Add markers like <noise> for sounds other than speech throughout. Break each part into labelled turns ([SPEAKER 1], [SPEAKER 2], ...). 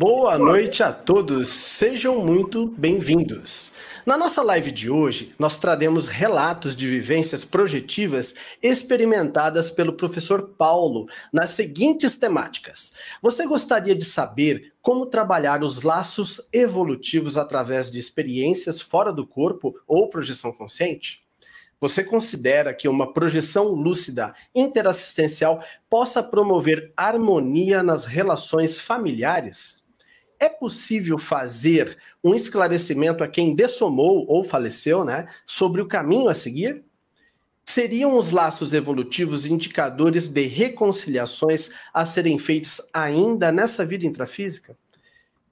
[SPEAKER 1] Boa noite a todos, sejam muito bem-vindos. Na nossa live de hoje, nós traremos relatos de vivências projetivas experimentadas pelo professor Paulo nas seguintes temáticas. Você gostaria de saber como trabalhar os laços evolutivos através de experiências fora do corpo ou projeção consciente? Você considera que uma projeção lúcida interassistencial possa promover harmonia nas relações familiares? É possível fazer um esclarecimento a quem dessomou ou faleceu, né, sobre o caminho a seguir? Seriam os laços evolutivos indicadores de reconciliações a serem feitas ainda nessa vida intrafísica?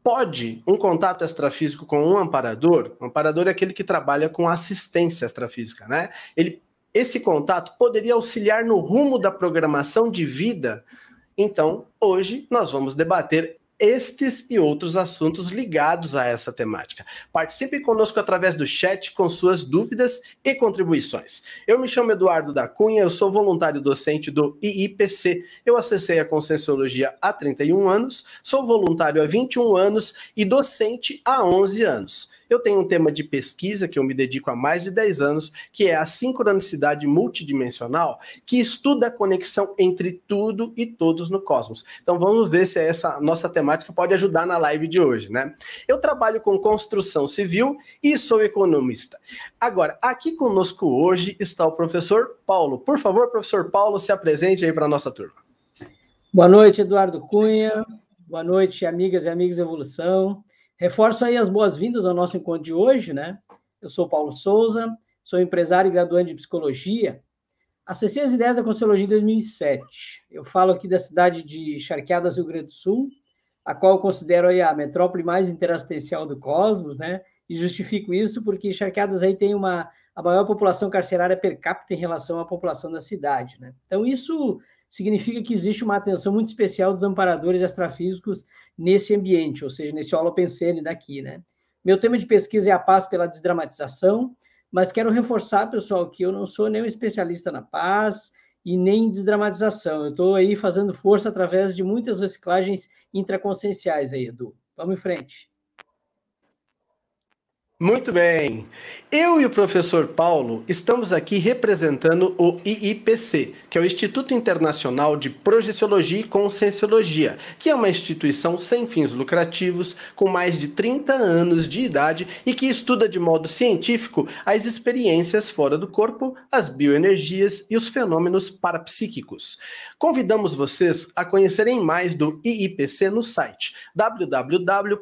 [SPEAKER 1] Pode um contato extrafísico com um amparador? O amparador é aquele que trabalha com assistência extrafísica, né? Ele, esse contato poderia auxiliar no rumo da programação de vida. Então, hoje nós vamos debater estes e outros assuntos ligados a essa temática. Participe conosco através do chat com suas dúvidas e contribuições. Eu me chamo Eduardo da Cunha, eu sou voluntário docente do IIPC. Eu acessei a Conscienciologia há 31 anos, sou voluntário há 21 anos e docente há 11 anos eu tenho um tema de pesquisa que eu me dedico há mais de 10 anos, que é a sincronicidade multidimensional, que estuda a conexão entre tudo e todos no cosmos. Então vamos ver se essa nossa temática pode ajudar na live de hoje, né? Eu trabalho com construção civil e sou economista. Agora, aqui conosco hoje está o professor Paulo. Por favor, professor Paulo, se apresente aí para a nossa turma.
[SPEAKER 2] Boa noite, Eduardo Cunha. Boa noite, amigas e amigos da Evolução. Reforço aí as boas-vindas ao nosso encontro de hoje, né? Eu sou Paulo Souza, sou empresário e graduante de psicologia. Acessei as ideias da Conselhologia em 2007. Eu falo aqui da cidade de Charqueadas, Rio Grande do Sul, a qual eu considero a metrópole mais interassistencial do cosmos, né? E justifico isso porque Charqueadas aí tem uma a maior população carcerária per capita em relação à população da cidade, né? Então isso significa que existe uma atenção muito especial dos amparadores extrafísicos nesse ambiente, ou seja, nesse holopensene daqui, né? Meu tema de pesquisa é a paz pela desdramatização, mas quero reforçar, pessoal, que eu não sou nem um especialista na paz e nem em desdramatização. Eu estou aí fazendo força através de muitas reciclagens intraconscienciais aí, Edu. Vamos em frente.
[SPEAKER 1] Muito bem. Eu e o professor Paulo estamos aqui representando o IIPC, que é o Instituto Internacional de Projeciologia e Conscienciologia, que é uma instituição sem fins lucrativos, com mais de 30 anos de idade e que estuda de modo científico as experiências fora do corpo, as bioenergias e os fenômenos parapsíquicos. Convidamos vocês a conhecerem mais do IIPC no site www.iipc.org.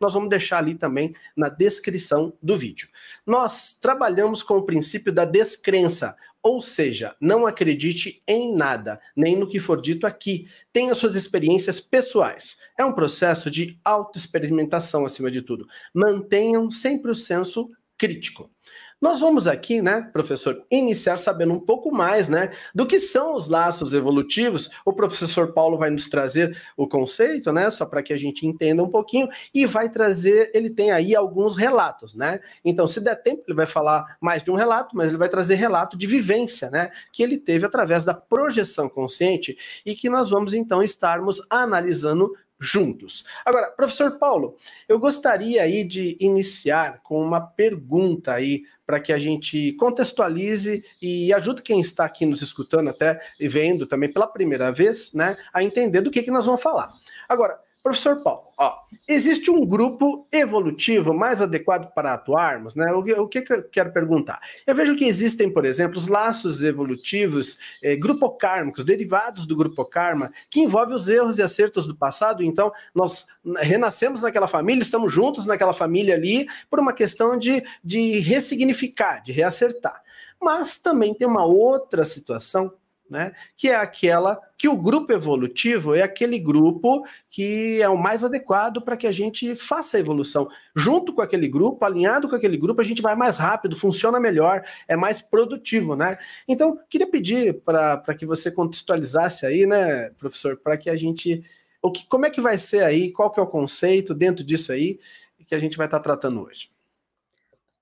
[SPEAKER 1] Nós vamos deixar ali também na descrição do vídeo. Nós trabalhamos com o princípio da descrença, ou seja, não acredite em nada, nem no que for dito aqui. Tenha suas experiências pessoais. É um processo de autoexperimentação, acima de tudo. Mantenham sempre o senso crítico. Nós vamos aqui, né, professor, iniciar sabendo um pouco mais, né, do que são os laços evolutivos. O professor Paulo vai nos trazer o conceito, né, só para que a gente entenda um pouquinho e vai trazer, ele tem aí alguns relatos, né? Então, se der tempo, ele vai falar mais de um relato, mas ele vai trazer relato de vivência, né, que ele teve através da projeção consciente e que nós vamos então estarmos analisando juntos. Agora, professor Paulo, eu gostaria aí de iniciar com uma pergunta aí para que a gente contextualize e ajude quem está aqui nos escutando até e vendo também pela primeira vez, né, a entender do que que nós vamos falar. Agora, Professor Paulo, ó, existe um grupo evolutivo mais adequado para atuarmos, né? O, o que, que, eu quero perguntar? Eu vejo que existem, por exemplo, os laços evolutivos eh, grupocármicos, derivados do grupo karma, que envolvem os erros e acertos do passado. Então, nós renascemos naquela família, estamos juntos naquela família ali, por uma questão de, de ressignificar, de reacertar. Mas também tem uma outra situação né? Que é aquela que o grupo evolutivo é aquele grupo que é o mais adequado para que a gente faça a evolução. Junto com aquele grupo, alinhado com aquele grupo, a gente vai mais rápido, funciona melhor, é mais produtivo, né? Então, queria pedir para que você contextualizasse aí, né, professor, para que a gente. O que, como é que vai ser aí? Qual que é o conceito dentro disso aí que a gente vai estar tá tratando hoje?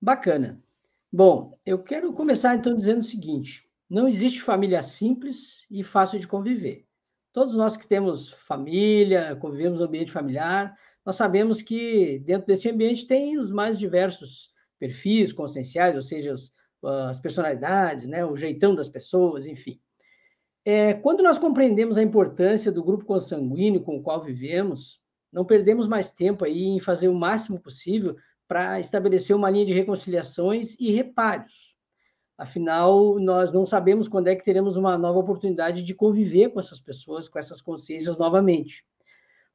[SPEAKER 2] Bacana. Bom, eu quero começar então dizendo o seguinte: não existe família simples e fácil de conviver. Todos nós que temos família, convivemos no ambiente familiar, nós sabemos que dentro desse ambiente tem os mais diversos perfis conscienciais, ou seja, os, as personalidades, né, o jeitão das pessoas, enfim. É, quando nós compreendemos a importância do grupo consanguíneo com o qual vivemos, não perdemos mais tempo aí em fazer o máximo possível para estabelecer uma linha de reconciliações e reparos. Afinal, nós não sabemos quando é que teremos uma nova oportunidade de conviver com essas pessoas, com essas consciências novamente.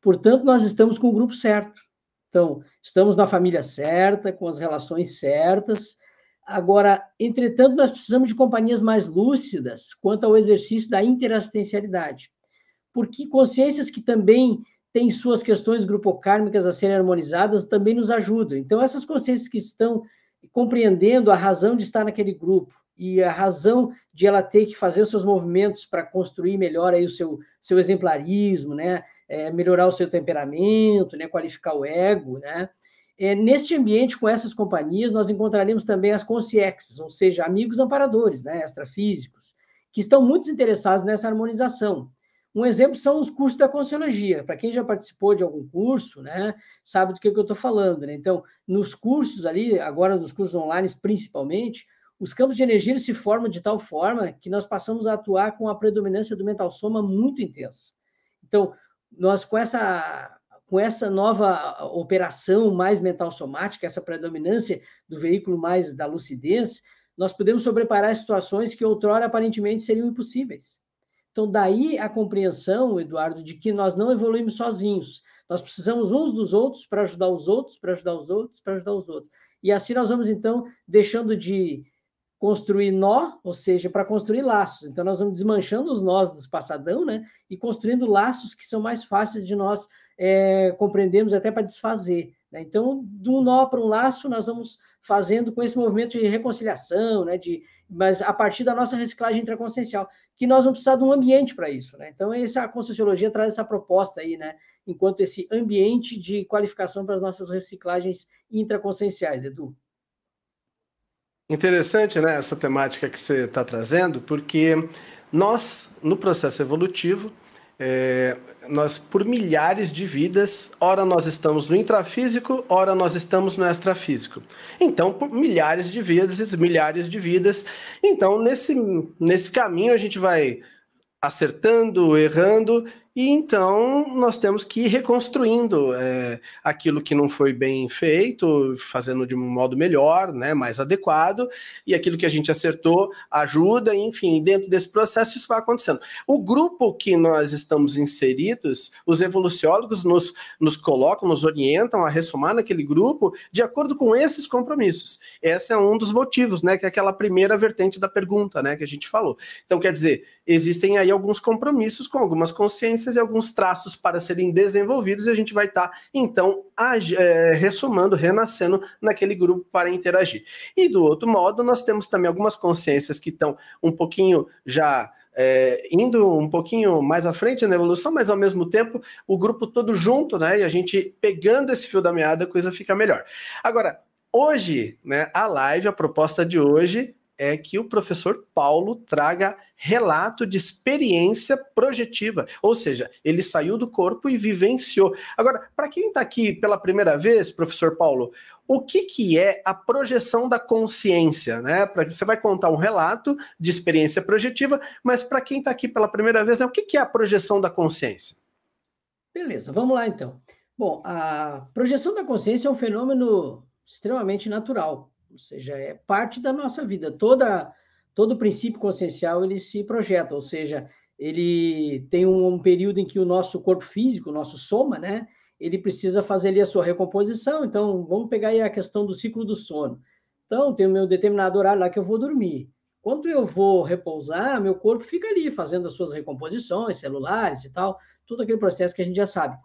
[SPEAKER 2] Portanto, nós estamos com o grupo certo. Então, estamos na família certa, com as relações certas. Agora, entretanto, nós precisamos de companhias mais lúcidas quanto ao exercício da interassistencialidade. Porque consciências que também têm suas questões grupocármicas a serem harmonizadas também nos ajudam. Então, essas consciências que estão compreendendo a razão de estar naquele grupo e a razão de ela ter que fazer os seus movimentos para construir melhor aí o seu, seu exemplarismo, né? é, melhorar o seu temperamento, né, qualificar o ego, né? É, neste ambiente, com essas companhias, nós encontraremos também as consciexes, ou seja, amigos amparadores, né, extrafísicos, que estão muito interessados nessa harmonização. Um exemplo são os cursos da Consciologia. Para quem já participou de algum curso, né, sabe do que, que eu estou falando. Né? Então, nos cursos ali, agora nos cursos online principalmente, os campos de energia se formam de tal forma que nós passamos a atuar com a predominância do mental soma muito intensa. Então, nós com essa com essa nova operação mais mental somática, essa predominância do veículo mais da lucidez, nós podemos sobreparar situações que outrora aparentemente seriam impossíveis. Então, daí a compreensão, Eduardo, de que nós não evoluímos sozinhos. Nós precisamos uns dos outros para ajudar os outros, para ajudar os outros, para ajudar os outros. E assim nós vamos, então, deixando de construir nó, ou seja, para construir laços. Então, nós vamos desmanchando os nós dos passadão, né? E construindo laços que são mais fáceis de nós é, compreendermos até para desfazer. Né? Então, de um nó para um laço, nós vamos fazendo com esse movimento de reconciliação, né? De, mas a partir da nossa reciclagem intraconsciencial, que nós vamos precisar de um ambiente para isso, né? Então, essa a Conscienciologia traz essa proposta aí, né? Enquanto esse ambiente de qualificação para as nossas reciclagens intraconscienciais, Edu.
[SPEAKER 1] Interessante, né, essa temática que você está trazendo, porque nós, no processo evolutivo, é, nós, por milhares de vidas, ora nós estamos no intrafísico, ora nós estamos no extrafísico. Então, por milhares de vidas, milhares de vidas. Então, nesse, nesse caminho, a gente vai acertando, errando, e então nós temos que ir reconstruindo é, aquilo que não foi bem feito, fazendo de um modo melhor, né, mais adequado, e aquilo que a gente acertou ajuda, enfim, dentro desse processo isso vai acontecendo. O grupo que nós estamos inseridos, os evoluciólogos nos, nos colocam, nos orientam a ressumar naquele grupo de acordo com esses compromissos. Esse é um dos motivos, né, que é aquela primeira vertente da pergunta, né, que a gente falou. Então, quer dizer, existem aí alguns compromissos com algumas consciências e alguns traços para serem desenvolvidos, e a gente vai estar, tá, então, é, ressumando, renascendo naquele grupo para interagir. E do outro modo, nós temos também algumas consciências que estão um pouquinho já é, indo um pouquinho mais à frente na evolução, mas ao mesmo tempo o grupo todo junto, né? E a gente pegando esse fio da meada, a coisa fica melhor. Agora, hoje, né, a live, a proposta de hoje é que o professor Paulo traga relato de experiência projetiva, ou seja, ele saiu do corpo e vivenciou. Agora, para quem está aqui pela primeira vez, professor Paulo, o que, que é a projeção da consciência? Né? Pra, você vai contar um relato de experiência projetiva, mas para quem está aqui pela primeira vez, né, o que, que é a projeção da consciência?
[SPEAKER 2] Beleza, vamos lá então. Bom, a projeção da consciência é um fenômeno extremamente natural ou seja, é parte da nossa vida. Toda, todo princípio consciencial ele se projeta, ou seja, ele tem um, um período em que o nosso corpo físico, o nosso soma, né, ele precisa fazer ali a sua recomposição. Então, vamos pegar aí a questão do ciclo do sono. Então, tem o meu determinado horário lá que eu vou dormir. Quando eu vou repousar, meu corpo fica ali fazendo as suas recomposições celulares e tal, todo aquele processo que a gente já sabe.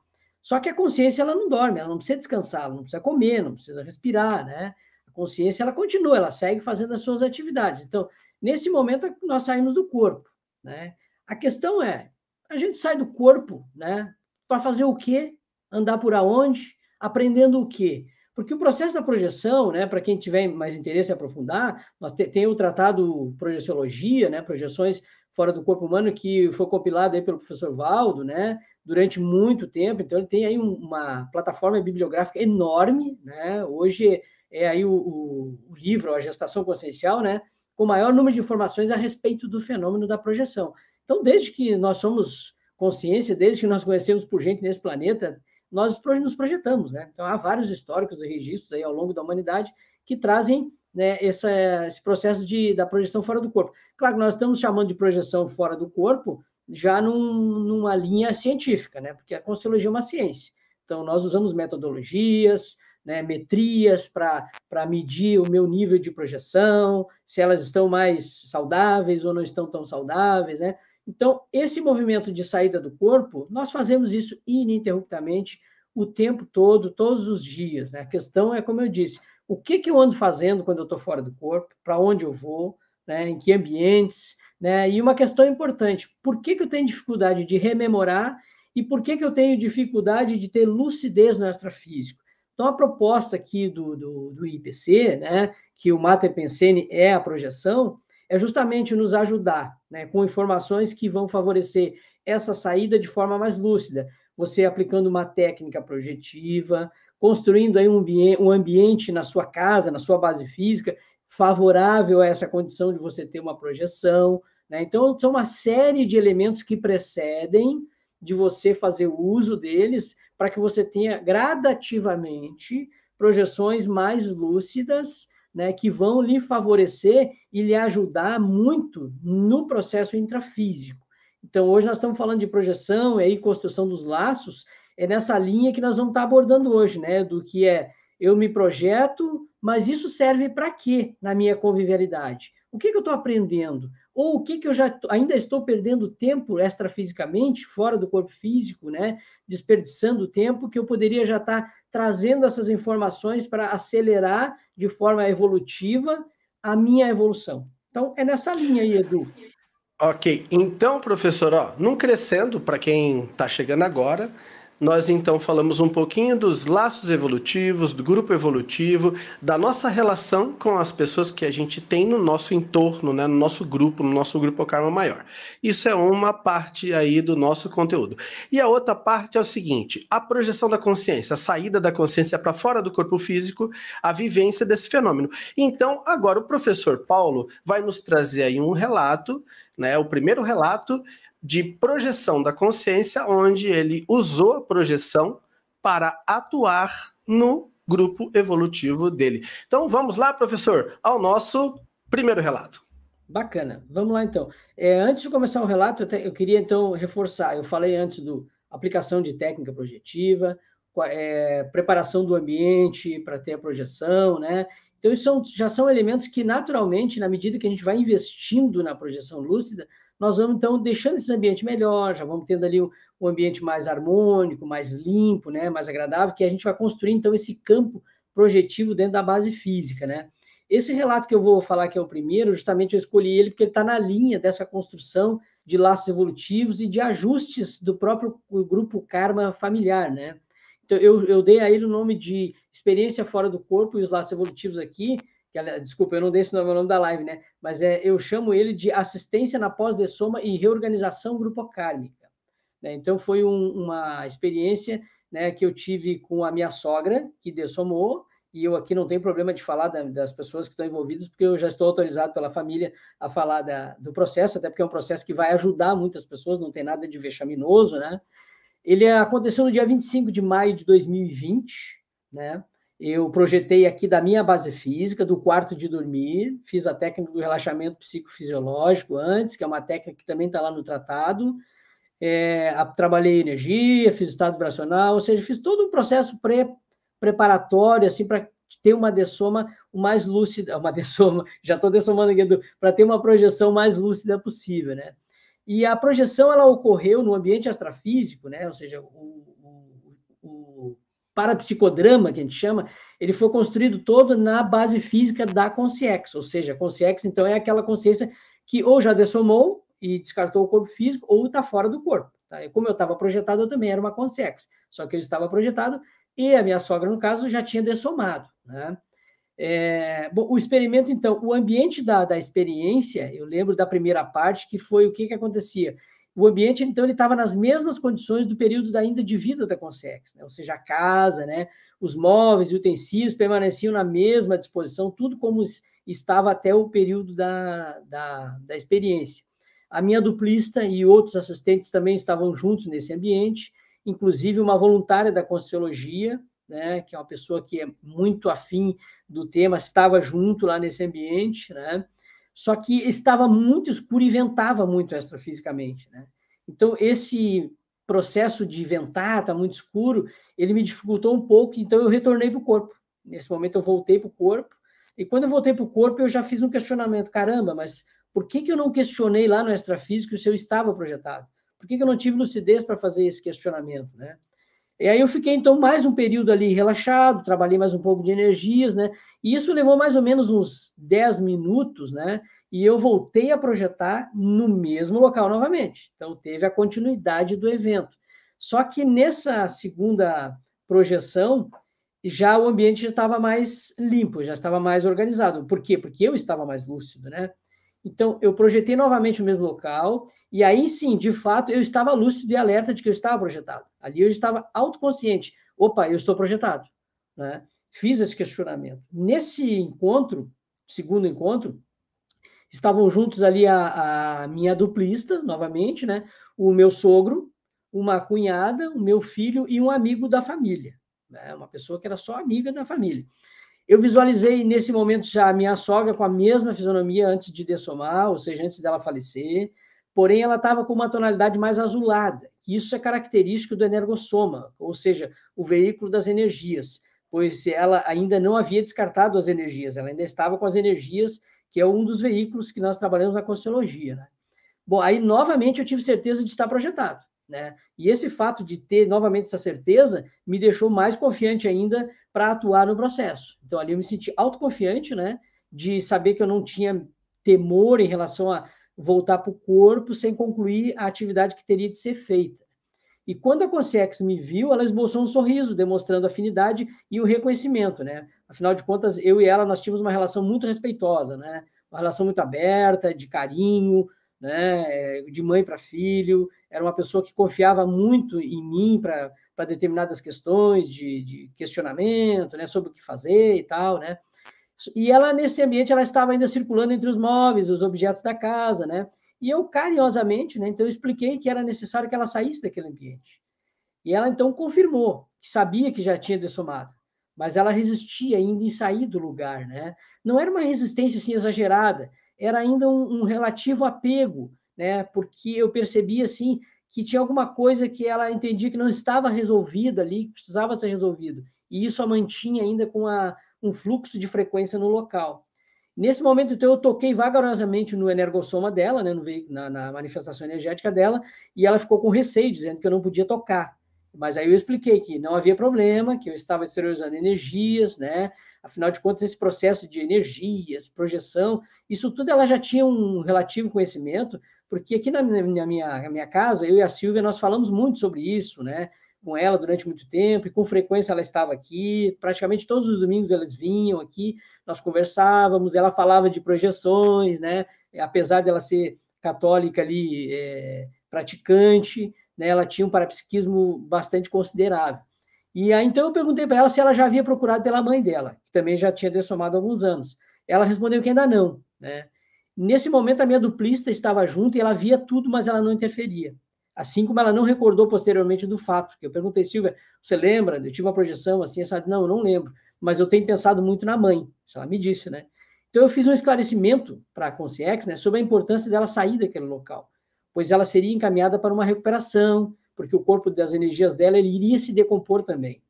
[SPEAKER 2] Só que a consciência ela não dorme, ela não precisa descansar, ela não precisa comer, não precisa respirar, né? Consciência ela continua, ela segue fazendo as suas atividades. Então, nesse momento nós saímos do corpo, né? A questão é, a gente sai do corpo, né? Para fazer o quê? Andar por aonde? Aprendendo o quê? Porque o processo da projeção, né, para quem tiver mais interesse em aprofundar, tem o tratado Projeciologia, né, projeções fora do corpo humano, que foi compilado aí pelo professor Valdo, né? Durante muito tempo, então ele tem aí uma plataforma bibliográfica enorme, né? Hoje é aí o, o, o livro, a gestação consciencial, né? Com maior número de informações a respeito do fenômeno da projeção. Então, desde que nós somos consciência, desde que nós conhecemos por gente nesse planeta, nós nos projetamos, né? Então, há vários históricos e registros aí ao longo da humanidade que trazem né, essa, esse processo de, da projeção fora do corpo. Claro que nós estamos chamando de projeção fora do corpo já num, numa linha científica, né, porque a Conscienciologia é uma ciência. Então, nós usamos metodologias, né, metrias para medir o meu nível de projeção, se elas estão mais saudáveis ou não estão tão saudáveis, né? Então, esse movimento de saída do corpo, nós fazemos isso ininterruptamente o tempo todo, todos os dias, né? A questão é, como eu disse, o que, que eu ando fazendo quando eu estou fora do corpo, para onde eu vou, né, em que ambientes, né, e uma questão importante, por que, que eu tenho dificuldade de rememorar e por que, que eu tenho dificuldade de ter lucidez no extrafísico? Então, a proposta aqui do, do, do IPC, né, que o Mater Pensene é a projeção, é justamente nos ajudar né, com informações que vão favorecer essa saída de forma mais lúcida. Você aplicando uma técnica projetiva, construindo aí um, ambiente, um ambiente na sua casa, na sua base física, favorável a essa condição de você ter uma projeção. Né? Então, são uma série de elementos que precedem de você fazer uso deles para que você tenha gradativamente projeções mais lúcidas, né, que vão lhe favorecer e lhe ajudar muito no processo intrafísico. Então, hoje nós estamos falando de projeção e aí construção dos laços, é nessa linha que nós vamos estar abordando hoje, né? Do que é eu me projeto, mas isso serve para quê na minha convivialidade? O que, que eu estou aprendendo? Ou o que, que eu já ainda estou perdendo tempo extrafisicamente, fora do corpo físico, né? Desperdiçando tempo que eu poderia já estar trazendo essas informações para acelerar de forma evolutiva a minha evolução. Então, é nessa linha aí, Edu.
[SPEAKER 1] Ok, então, professor, ó, num crescendo, para quem está chegando agora, nós então falamos um pouquinho dos laços evolutivos, do grupo evolutivo, da nossa relação com as pessoas que a gente tem no nosso entorno, né, no nosso grupo, no nosso grupo Karma Maior. Isso é uma parte aí do nosso conteúdo. E a outra parte é o seguinte: a projeção da consciência, a saída da consciência para fora do corpo físico, a vivência desse fenômeno. Então, agora o professor Paulo vai nos trazer aí um relato, né, o primeiro relato de projeção da consciência, onde ele usou a projeção para atuar no grupo evolutivo dele. Então vamos lá, professor, ao nosso primeiro relato.
[SPEAKER 2] Bacana, vamos lá então. É, antes de começar o relato, eu, eu, queria então reforçar. Eu falei antes do aplicação de técnica projetiva, é, preparação do ambiente para ter a projeção, né? Então, isso são, já são elementos que, naturalmente, na medida que a gente vai investindo na projeção lúcida, nós vamos então deixando esse ambiente melhor, já vamos tendo ali um, ambiente mais harmônico, mais limpo, né, mais agradável, que a gente vai construir então esse campo projetivo dentro da base física, né? Esse relato que eu vou falar que é o primeiro, justamente eu escolhi ele porque ele está na linha dessa construção de laços evolutivos e de ajustes do próprio grupo karma familiar, né? Então, eu, eu dei a ele o nome de experiência fora do corpo e os laços evolutivos aqui, que, desculpa, eu não dei esse nome, é o nome da live, né? Mas é, eu chamo ele de assistência na pós-dessoma e reorganização grupocármica. Né? Então, foi um, uma experiência né, que eu tive com a minha sogra, que dessomou, e eu aqui não tenho problema de falar da, das pessoas que estão envolvidas, porque eu já estou autorizado pela família a falar da, do processo, até porque é um processo que vai ajudar muitas pessoas, não tem nada de vexaminoso, né? Ele aconteceu no dia 25 de maio de 2020, né? Eu projetei aqui da minha base física, do quarto de dormir, fiz a técnica do relaxamento psicofisiológico antes, que é uma técnica que também está lá no tratado. É, trabalhei energia, fiz estado vibracional, ou seja, fiz todo um processo pré, preparatório, assim, para ter uma dessoma o mais lúcida, <laughs> uma dessoma, já estou dessomando aqui, para ter uma projeção mais lúcida possível, né? E a projeção, ela ocorreu no ambiente astrafísico, né? Ou seja, o, parapsicodrama, que a gente chama, ele foi construído todo na base física da consciex, ou seja, a consciex, então, é aquela consciência que ou já dessomou e descartou o corpo físico, ou está fora do corpo. Tá? E como eu estava projetado, eu também era uma consciex, só que eu estava projetado e a minha sogra, no caso, já tinha dessomado, né? É, bom, o experimento, então, o ambiente da, da experiência, eu lembro da primeira parte, que foi o que, que acontecia. O ambiente, então, ele estava nas mesmas condições do período da ainda de vida da Consex, né? ou seja, a casa, né? os móveis e utensílios permaneciam na mesma disposição, tudo como estava até o período da, da, da experiência. A minha duplista e outros assistentes também estavam juntos nesse ambiente, inclusive uma voluntária da Conscienciologia, né, que é uma pessoa que é muito afim do tema, estava junto lá nesse ambiente, né? Só que estava muito escuro e ventava muito extrafisicamente, né? Então esse processo de ventar, está muito escuro, ele me dificultou um pouco, então eu retornei para o corpo. Nesse momento eu voltei para o corpo, e quando eu voltei para o corpo, eu já fiz um questionamento: caramba, mas por que, que eu não questionei lá no extrafísico se eu estava projetado? Por que, que eu não tive lucidez para fazer esse questionamento, né? E aí eu fiquei, então, mais um período ali relaxado, trabalhei mais um pouco de energias, né? E isso levou mais ou menos uns 10 minutos, né? E eu voltei a projetar no mesmo local novamente. Então, teve a continuidade do evento. Só que nessa segunda projeção, já o ambiente já estava mais limpo, já estava mais organizado. Por quê? Porque eu estava mais lúcido, né? Então, eu projetei novamente o mesmo local, e aí sim, de fato, eu estava lúcido e alerta de que eu estava projetado. Ali eu estava autoconsciente. Opa, eu estou projetado. Né? Fiz esse questionamento. Nesse encontro, segundo encontro, estavam juntos ali a, a minha duplista, novamente, né? o meu sogro, uma cunhada, o meu filho e um amigo da família. Né? Uma pessoa que era só amiga da família. Eu visualizei nesse momento já a minha sogra com a mesma fisionomia antes de dessomar, ou seja, antes dela falecer, porém ela estava com uma tonalidade mais azulada. Isso é característico do energossoma, ou seja, o veículo das energias, pois ela ainda não havia descartado as energias, ela ainda estava com as energias, que é um dos veículos que nós trabalhamos na Consciologia. Né? Bom, aí novamente eu tive certeza de estar projetado. Né? E esse fato de ter novamente essa certeza me deixou mais confiante ainda para atuar no processo. Então ali eu me senti autoconfiante, né, de saber que eu não tinha temor em relação a voltar para o corpo sem concluir a atividade que teria de ser feita. E quando a Consex me viu, ela esboçou um sorriso, demonstrando afinidade e o reconhecimento, né? Afinal de contas, eu e ela nós tínhamos uma relação muito respeitosa, né? Uma relação muito aberta, de carinho, né? De mãe para filho era uma pessoa que confiava muito em mim para determinadas questões de, de, questionamento, né, sobre o que fazer e tal, né? E ela, nesse ambiente, ela estava ainda circulando entre os móveis, os objetos da casa, né? E eu, carinhosamente, né, então eu expliquei que era necessário que ela saísse daquele ambiente. E ela, então, confirmou que sabia que já tinha dessomado, mas ela resistia ainda em sair do lugar, né? Não era uma resistência, assim, exagerada, era ainda um, um relativo apego, né? Porque eu percebi assim que tinha alguma coisa que ela entendia que não estava resolvida ali, que precisava ser resolvido. E isso a mantinha ainda com a, um fluxo de frequência no local. Nesse momento, então, eu toquei vagarosamente no energossoma dela, né, no, na, na manifestação energética dela, e ela ficou com receio, dizendo que eu não podia tocar. Mas aí eu expliquei que não havia problema, que eu estava exteriorizando energias, né? Afinal de contas, esse processo de energias, projeção, isso tudo ela já tinha um relativo conhecimento, porque aqui na minha, minha, minha casa, eu e a Silvia, nós falamos muito sobre isso, né? Com ela durante muito tempo, e com frequência ela estava aqui, praticamente todos os domingos eles vinham aqui, nós conversávamos, ela falava de projeções, né? Apesar dela ser católica ali, é, praticante, né? Ela tinha um parapsiquismo bastante considerável. E aí, então, eu perguntei para ela se ela já havia procurado pela mãe dela, que também já tinha dessomado alguns anos. Ela respondeu que ainda não, né? Nesse momento, a minha duplista estava junto e ela via tudo, mas ela não interferia. Assim como ela não recordou posteriormente do fato. Que eu perguntei, Silvia, você lembra? Eu tive uma projeção assim, essa... não, eu não lembro, mas eu tenho pensado muito na mãe. Isso ela me disse, né? Então, eu fiz um esclarecimento para a Consciex né, sobre a importância dela sair daquele local, pois ela seria encaminhada para uma recuperação, porque o corpo das energias dela ele iria se decompor também.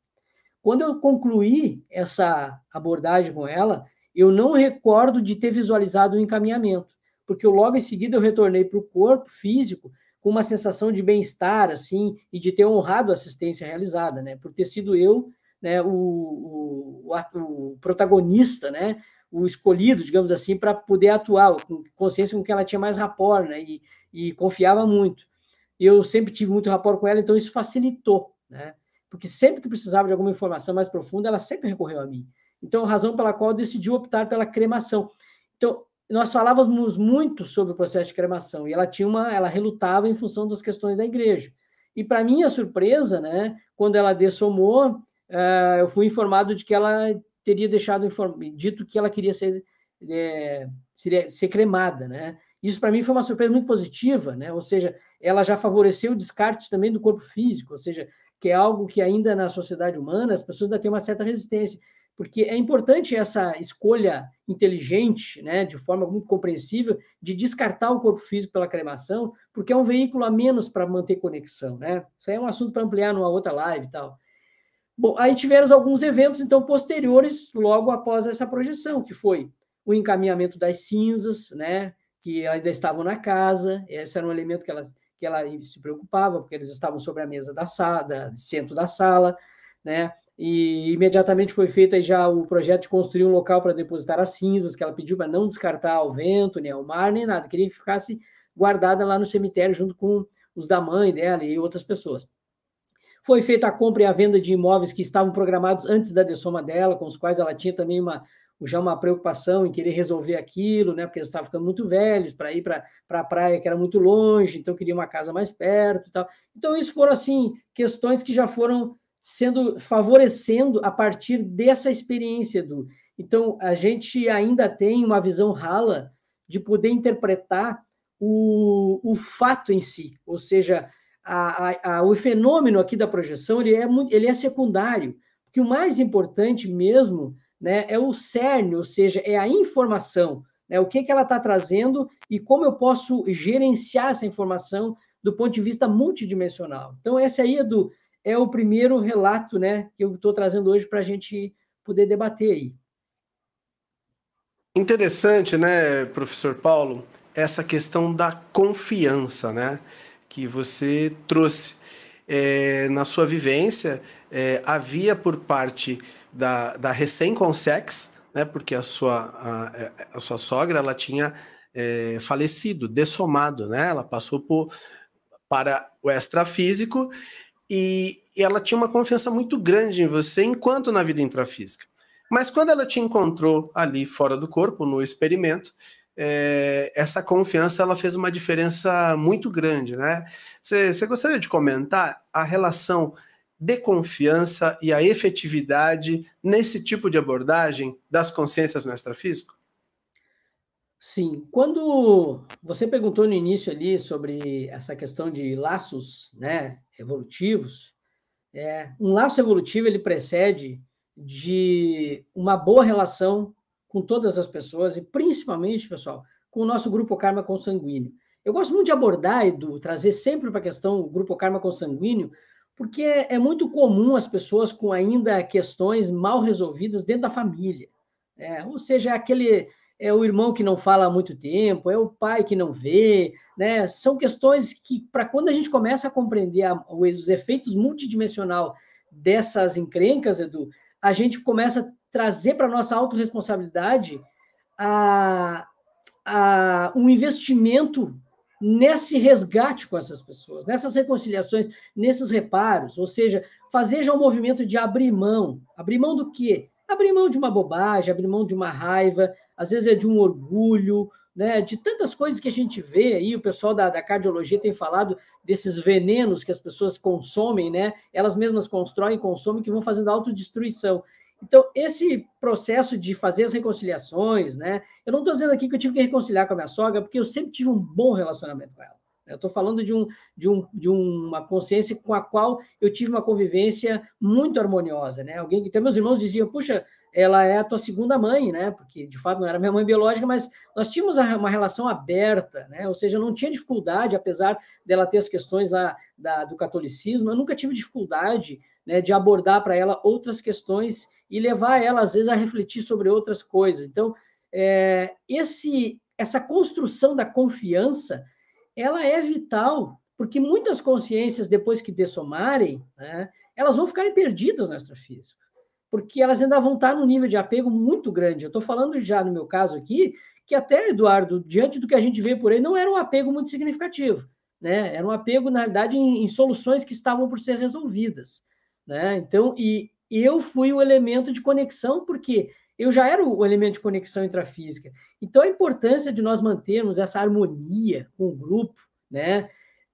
[SPEAKER 2] Quando eu concluí essa abordagem com ela, eu não recordo de ter visualizado o encaminhamento, porque eu, logo em seguida eu retornei para o corpo físico com uma sensação de bem-estar, assim, e de ter honrado a assistência realizada, né, por ter sido eu, né, o, o, o protagonista, né, o escolhido, digamos assim, para poder atuar, com consciência com que ela tinha mais rapport, né, e, e confiava muito. Eu sempre tive muito rapport com ela, então isso facilitou, né, porque sempre que precisava de alguma informação mais profunda, ela sempre recorreu a mim. Então, razão pela qual decidiu optar pela cremação. Então, nós falávamos muito sobre o processo de cremação e ela tinha uma, ela relutava em função das questões da igreja. E para minha surpresa, né, quando ela dessomou, uh, eu fui informado de que ela teria deixado dito que ela queria ser, é, seria, ser cremada, né? Isso para mim foi uma surpresa muito positiva, né? Ou seja, ela já favoreceu o descarte também do corpo físico, ou seja, que é algo que ainda na sociedade humana as pessoas ainda têm uma certa resistência, porque é importante essa escolha inteligente, né, de forma muito compreensível, de descartar o corpo físico pela cremação, porque é um veículo a menos para manter conexão, né? Isso aí é um assunto para ampliar numa outra live e tal. Bom, aí tivemos alguns eventos, então, posteriores, logo após essa projeção, que foi o encaminhamento das cinzas, né? Que ainda estavam na casa, esse era um elemento que ela, que ela se preocupava, porque eles estavam sobre a mesa da sala, centro da sala, né? E imediatamente foi feito já o projeto de construir um local para depositar as cinzas, que ela pediu para não descartar ao vento, nem ao mar, nem nada, queria que ficasse guardada lá no cemitério junto com os da mãe dela e outras pessoas. Foi feita a compra e a venda de imóveis que estavam programados antes da dessoma dela, com os quais ela tinha também uma, já uma preocupação em querer resolver aquilo, né? Porque eles estavam ficando muito velhos para ir para a praia que era muito longe, então queria uma casa mais perto e tal. Então, isso foram assim questões que já foram sendo favorecendo a partir dessa experiência do. Então, a gente ainda tem uma visão rala de poder interpretar o, o fato em si, ou seja, a, a, a, o fenômeno aqui da projeção ele é, muito, ele é secundário, que o mais importante mesmo né, é o cerne, ou seja, é a informação, né, o que, que ela está trazendo e como eu posso gerenciar essa informação do ponto de vista multidimensional. Então, esse aí, Edu, é o primeiro relato né, que eu estou trazendo hoje para a gente poder debater aí.
[SPEAKER 1] Interessante, né, professor Paulo, essa questão da confiança, né, que você trouxe. É, na sua vivência, é, havia por parte da, da recém-consex, né, porque a sua, a, a, sua sogra ela tinha é, falecido, dessomado, né, ela passou por, para o extrafísico e, e ela tinha uma confiança muito grande em você enquanto na vida intrafísica. Mas quando ela te encontrou ali fora do corpo, no experimento, é, essa confiança ela fez uma diferença muito grande, né? Você gostaria de comentar a relação de confiança e a efetividade nesse tipo de abordagem das consciências no extrafísico?
[SPEAKER 2] Sim, quando você perguntou no início ali sobre essa questão de laços, né, evolutivos, é, um laço evolutivo ele precede de uma boa relação com todas as pessoas e principalmente, pessoal, com o nosso grupo karma consanguíneo. Eu gosto muito de abordar, Edu, trazer sempre para a questão grupo karma consanguíneo, porque é muito comum as pessoas com ainda questões mal resolvidas dentro da família. É, ou seja, é aquele é o irmão que não fala há muito tempo, é o pai que não vê, né? São questões que, para quando a gente começa a compreender a, os efeitos multidimensional dessas encrencas, Edu, a gente começa a trazer para nossa autorresponsabilidade a, a, um investimento nesse resgate com essas pessoas, nessas reconciliações, nesses reparos, ou seja, fazer já um movimento de abrir mão. Abrir mão do quê? Abrir mão de uma bobagem, abrir mão de uma raiva, às vezes é de um orgulho, né, de tantas coisas que a gente vê aí, o pessoal da, da, cardiologia tem falado desses venenos que as pessoas consomem, né, elas mesmas constroem, consomem, que vão fazendo autodestruição. Então, esse processo de fazer as reconciliações, né? Eu não estou dizendo aqui que eu tive que reconciliar com a minha sogra, porque eu sempre tive um bom relacionamento com ela. Eu estou falando de, um, de, um, de uma consciência com a qual eu tive uma convivência muito harmoniosa, né? Alguém que até meus irmãos diziam, puxa, ela é a tua segunda mãe, né? Porque de fato não era minha mãe biológica, mas nós tínhamos uma relação aberta, né? Ou seja, não tinha dificuldade, apesar dela ter as questões lá da, do catolicismo, eu nunca tive dificuldade né, de abordar para ela outras questões e levar ela, às vezes, a refletir sobre outras coisas. Então, é, esse, essa construção da confiança, ela é vital, porque muitas consciências, depois que dessomarem, né, elas vão ficarem perdidas no extrafísico, porque elas ainda vão estar num nível de apego muito grande. Eu estou falando já, no meu caso aqui, que até, Eduardo, diante do que a gente vê por aí, não era um apego muito significativo. Né? Era um apego, na realidade, em, em soluções que estavam por ser resolvidas. Né? Então, e eu fui o elemento de conexão, porque eu já era o elemento de conexão intrafísica. Então, a importância de nós mantermos essa harmonia com o grupo, né?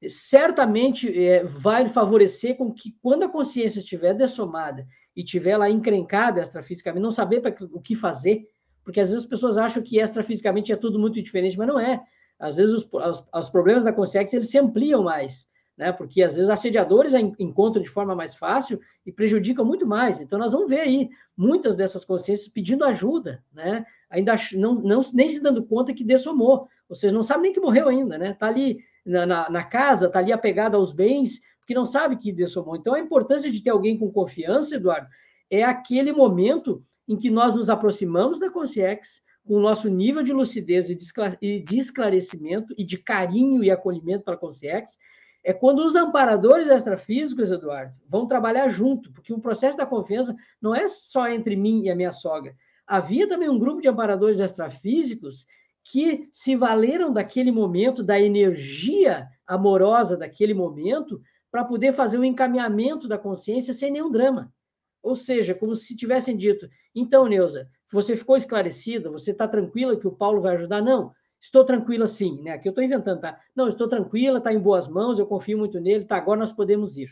[SPEAKER 2] Certamente é, vai favorecer com que, quando a consciência estiver dessomada e estiver lá encrencada extrafisicamente, não saber o que fazer, porque às vezes as pessoas acham que extrafisicamente é tudo muito diferente, mas não é. Às vezes os, os, os problemas da consciência eles se ampliam mais né? Porque às vezes assediadores encontram de forma mais fácil e prejudicam muito mais. Então nós vamos ver aí muitas dessas consciências pedindo ajuda, né? Ainda não, não nem se dando conta que dessomou, ou seja, não sabe nem que morreu ainda, né? Tá ali na, na, na casa, tá ali apegado aos bens, porque não sabe que dessomou. Então a importância de ter alguém com confiança, Eduardo, é aquele momento em que nós nos aproximamos da consciência com o nosso nível de lucidez e de esclarecimento e de carinho e acolhimento para a consciência é quando os amparadores extrafísicos, Eduardo, vão trabalhar junto, porque o processo da confiança não é só entre mim e a minha sogra. Havia também um grupo de amparadores extrafísicos que se valeram daquele momento, da energia amorosa daquele momento, para poder fazer o um encaminhamento da consciência sem nenhum drama. Ou seja, como se tivessem dito: então, Neuza, você ficou esclarecida, você está tranquila que o Paulo vai ajudar? Não, Estou tranquila sim, né? Aqui eu estou inventando, tá? Não, estou tranquila, está em boas mãos, eu confio muito nele, tá? Agora nós podemos ir.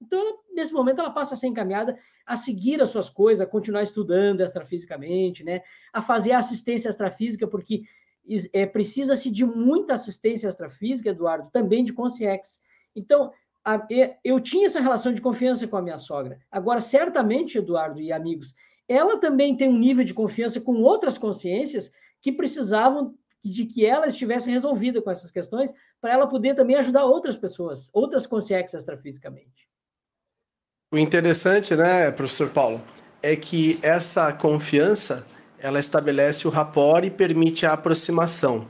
[SPEAKER 2] Então, ela, nesse momento, ela passa a ser encaminhada a seguir as suas coisas, a continuar estudando extrafisicamente, né? A fazer assistência extrafísica, porque é, precisa-se de muita assistência extrafísica, Eduardo, também de consciex. Então, a, eu tinha essa relação de confiança com a minha sogra. Agora, certamente, Eduardo e amigos, ela também tem um nível de confiança com outras consciências que precisavam de que ela estivesse resolvida com essas questões, para ela poder também ajudar outras pessoas, outras consciências extrafisicamente.
[SPEAKER 1] O interessante, né, professor Paulo, é que essa confiança ela estabelece o rapport e permite a aproximação.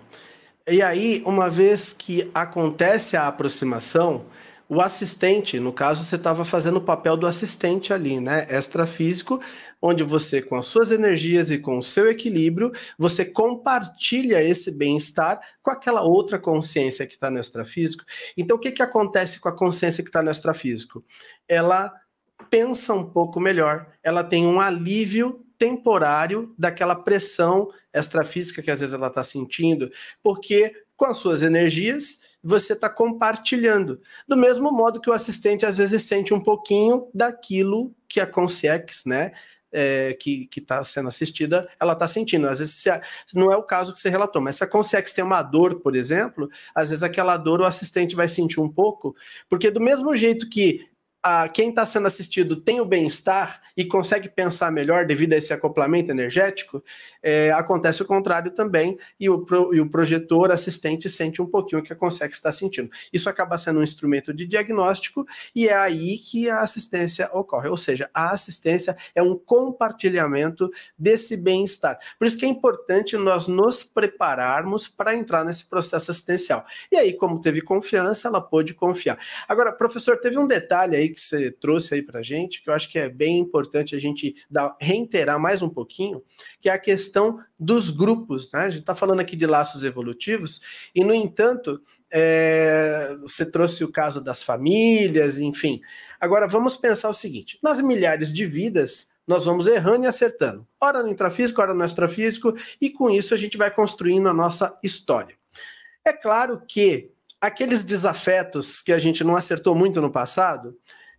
[SPEAKER 1] E aí, uma vez que acontece a aproximação, o assistente, no caso, você estava fazendo o papel do assistente ali, né? Extrafísico, onde você, com as suas energias e com o seu equilíbrio, você compartilha esse bem-estar com aquela outra consciência que está no extrafísico. Então, o que, que acontece com a consciência que está no extrafísico? Ela pensa um pouco melhor, ela tem um alívio temporário daquela pressão extrafísica que às vezes ela está sentindo, porque com as suas energias você está compartilhando. Do mesmo modo que o assistente às vezes sente um pouquinho daquilo que a Consciex, né? É, que está sendo assistida, ela está sentindo. Às vezes se, não é o caso que você relatou, mas se a Consciex tem uma dor, por exemplo, às vezes aquela dor o assistente vai sentir um pouco, porque do mesmo jeito que a, quem está sendo assistido tem o bem-estar e consegue pensar melhor devido a esse acoplamento energético, é, acontece o contrário também, e o, pro, e o projetor assistente sente um pouquinho o que a consegue estar sentindo. Isso acaba sendo um instrumento de diagnóstico e é aí que a assistência ocorre. Ou seja, a assistência é um compartilhamento desse bem-estar. Por isso que é importante nós nos prepararmos para entrar nesse processo assistencial. E aí, como teve confiança, ela pôde confiar. Agora, professor, teve um detalhe aí que você trouxe aí para gente, que eu acho que é bem importante a gente dar, reiterar mais um pouquinho, que é a questão dos grupos. Né? A gente está falando aqui de laços evolutivos, e, no entanto, é, você trouxe o caso das famílias, enfim. Agora, vamos pensar o seguinte: nas milhares de vidas, nós vamos errando e acertando. Ora no intrafísico, ora no extrafísico, e com isso a gente vai construindo a nossa história. É claro que aqueles desafetos que a gente não acertou muito no passado,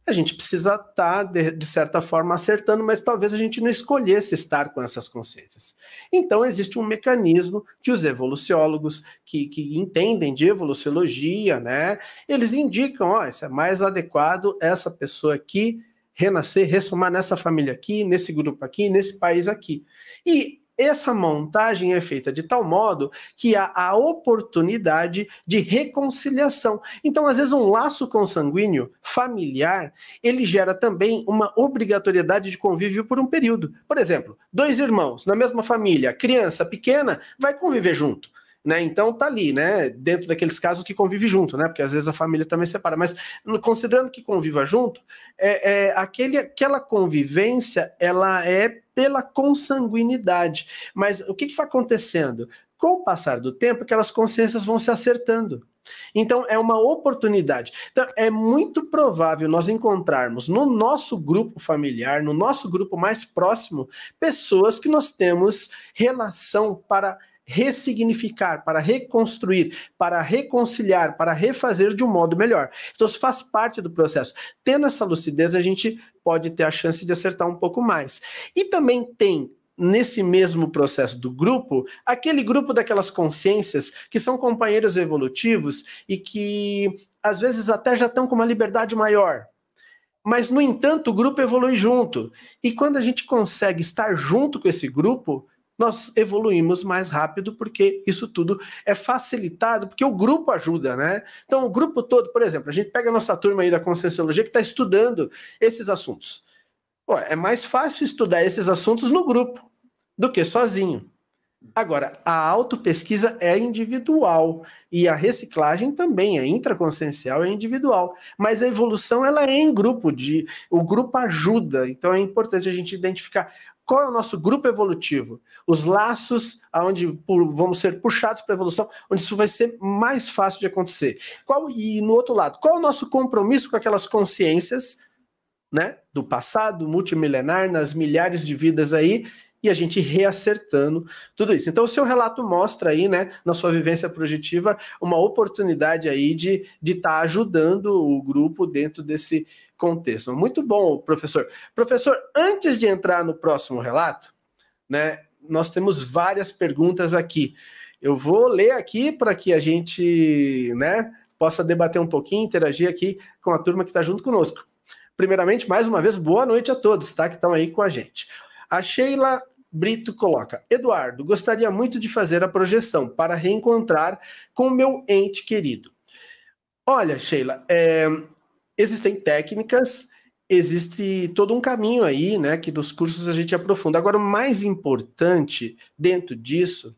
[SPEAKER 1] a gente precisa estar, tá, de, de, certa forma, acertando, mas talvez a gente não escolhesse estar com essas consciências. Então, existe um mecanismo que os evoluciólogos que, que entendem de evoluciologia, né, eles indicam, ó, isso é mais adequado essa pessoa aqui renascer, ressumar nessa família aqui, nesse grupo aqui, nesse país aqui. E essa montagem é feita de tal modo que há a oportunidade de reconciliação. Então, às vezes, um laço consanguíneo familiar, ele gera também uma obrigatoriedade de convívio por um período. Por exemplo, dois irmãos na mesma família, criança pequena, vai conviver junto né? Então tá ali, né? Dentro daqueles casos que convive junto, né? Porque às vezes a família também separa, mas considerando que conviva junto, é, é aquele, aquela convivência ela é pela consanguinidade. Mas o que, que vai acontecendo? com o passar do tempo, aquelas consciências vão se acertando. Então, é uma oportunidade. Então, é muito provável nós encontrarmos no nosso grupo familiar, no nosso grupo mais próximo, pessoas que nós temos relação para ressignificar, para reconstruir, para reconciliar, para refazer de um modo melhor. Então, isso faz parte do processo. Tendo essa lucidez, a gente pode ter a chance de acertar um pouco mais. E também tem nesse mesmo processo do grupo, aquele grupo daquelas consciências que são companheiros evolutivos e que às vezes até já estão com uma liberdade maior. Mas, no entanto, o grupo evolui junto. E quando a gente consegue estar junto com esse grupo, nós evoluímos mais rápido, porque isso tudo é facilitado, porque o grupo ajuda, né? Então, o grupo todo, por exemplo, a gente pega a nossa turma aí da Conscienciologia que está estudando esses assuntos. Pô, é mais fácil estudar esses assuntos no grupo do que sozinho. Agora, a autopesquisa é individual e a reciclagem também é intraconsciencial, é individual. Mas a evolução ela é em grupo, de o grupo ajuda. Então é importante a gente identificar qual é o nosso grupo evolutivo, os laços aonde vamos ser puxados para a evolução, onde isso vai ser mais fácil de acontecer. Qual e no outro lado, qual é o nosso compromisso com aquelas consciências, né, do passado multimilenar, nas milhares de vidas aí e a gente reacertando tudo isso. Então, o seu relato mostra aí, né, na sua vivência projetiva, uma oportunidade aí de estar de tá ajudando o grupo dentro desse contexto. Muito bom, professor. Professor, antes de entrar no próximo relato, né, nós temos várias perguntas aqui. Eu vou ler aqui para que a gente, né, possa debater um pouquinho, interagir aqui com a turma que está junto conosco. Primeiramente, mais uma vez, boa noite a todos, tá, que estão aí com a gente. A Sheila Brito coloca: Eduardo, gostaria muito de fazer a projeção para reencontrar com meu ente querido. Olha, Sheila, é, existem técnicas, existe todo um caminho aí, né, que dos cursos a gente aprofunda. Agora, o mais importante dentro disso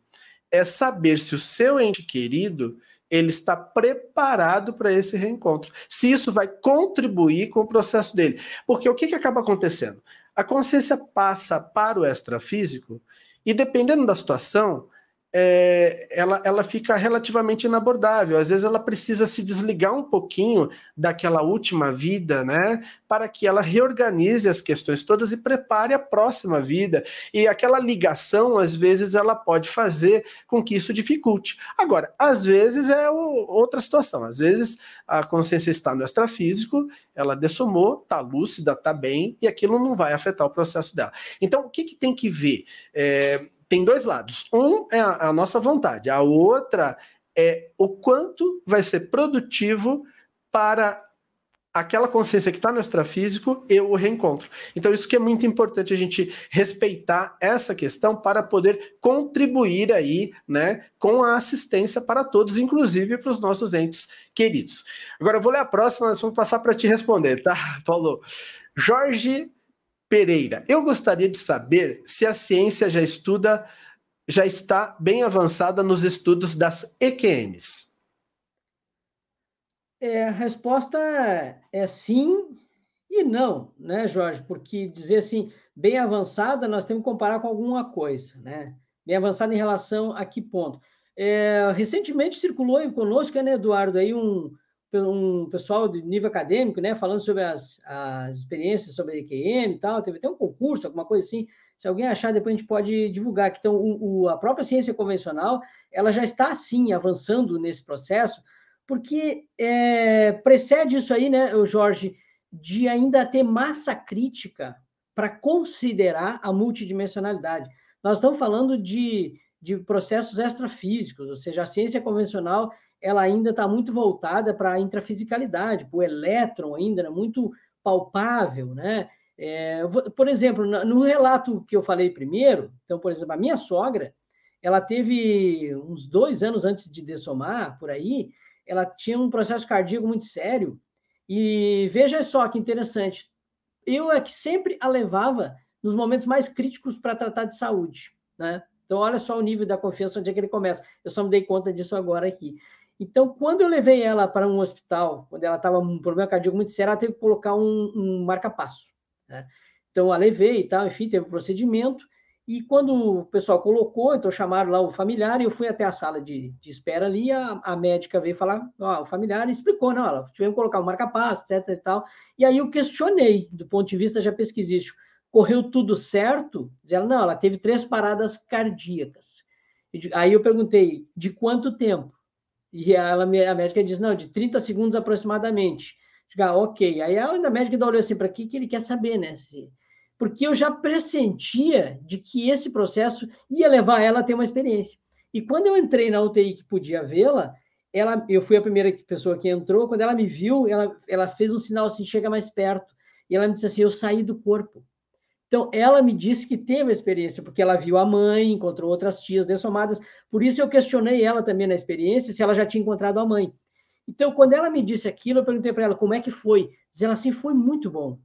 [SPEAKER 1] é saber se o seu ente querido ele está preparado para esse reencontro. Se isso vai contribuir com o processo dele. Porque o que, que acaba acontecendo? A consciência passa para o extrafísico e, dependendo da situação, é, ela, ela fica relativamente inabordável. Às vezes ela precisa se desligar um pouquinho daquela última vida, né? Para que ela reorganize as questões todas e prepare a próxima vida. E aquela ligação, às vezes, ela pode fazer com que isso dificulte. Agora, às vezes é o, outra situação. Às vezes a consciência está no extrafísico, ela dessomou, está lúcida, está bem, e aquilo não vai afetar o processo dela. Então, o que, que tem que ver? É, tem dois lados. Um é a, a nossa vontade, a outra é o quanto vai ser produtivo para aquela consciência que está no extrafísico e o reencontro. Então, isso que é muito importante a gente respeitar essa questão para poder contribuir aí, né, com a assistência para todos, inclusive para os nossos entes queridos. Agora, eu vou ler a próxima, nós vamos passar para te responder, tá, <laughs> Paulo? Jorge Pereira, eu gostaria de saber se a ciência já estuda, já está bem avançada nos estudos das EQMs.
[SPEAKER 2] É, a resposta é sim e não, né, Jorge? Porque dizer assim, bem avançada, nós temos que comparar com alguma coisa, né? Bem avançada em relação a que ponto? É, recentemente circulou conosco, né, Eduardo, aí um, um pessoal de nível acadêmico, né, falando sobre as, as experiências sobre a EQM e tal, teve até um concurso, alguma coisa assim, se alguém achar, depois a gente pode divulgar. Então, o, o, a própria ciência convencional, ela já está, sim, avançando nesse processo, porque é, precede isso aí, né, Jorge, de ainda ter massa crítica para considerar a multidimensionalidade. Nós estamos falando de, de processos extrafísicos, ou seja, a ciência convencional ela ainda está muito voltada para a intrafisicalidade, para o elétron ainda, né? muito palpável, né? É, por exemplo, no relato que eu falei primeiro, então, por exemplo, a minha sogra, ela teve uns dois anos antes de dessomar, por aí, ela tinha um processo cardíaco muito sério, e veja só que interessante, eu é que sempre a levava nos momentos mais críticos para tratar de saúde, né? Então, olha só o nível da confiança onde é que ele começa. Eu só me dei conta disso agora aqui. Então, quando eu levei ela para um hospital, quando ela estava com um problema cardíaco muito sério, ela teve que colocar um, um marca-passo. Né? Então, a levei e tal, enfim, teve o um procedimento. E quando o pessoal colocou, então chamaram lá o familiar e eu fui até a sala de, de espera ali, a, a médica veio falar, o familiar explicou, não, ela tivemos que colocar o um marca-passo, etc e tal. E aí eu questionei, do ponto de vista já pesquisístico, correu tudo certo? Diz ela, não, ela teve três paradas cardíacas. Aí eu perguntei, de quanto tempo? E ela, a médica disse, não, de 30 segundos aproximadamente. Digo, ah, ok. Aí a médica olhou assim, para que que ele quer saber, né? Se, porque eu já pressentia de que esse processo ia levar ela a ter uma experiência. E quando eu entrei na UTI que podia vê-la, ela, eu fui a primeira pessoa que entrou, quando ela me viu, ela, ela fez um sinal assim, chega mais perto. E ela me disse assim, eu saí do corpo. Então, ela me disse que teve a experiência, porque ela viu a mãe, encontrou outras tias dessomadas. Por isso, eu questionei ela também na experiência se ela já tinha encontrado a mãe. Então, quando ela me disse aquilo, eu perguntei para ela como é que foi. Diz ela assim: foi muito bom.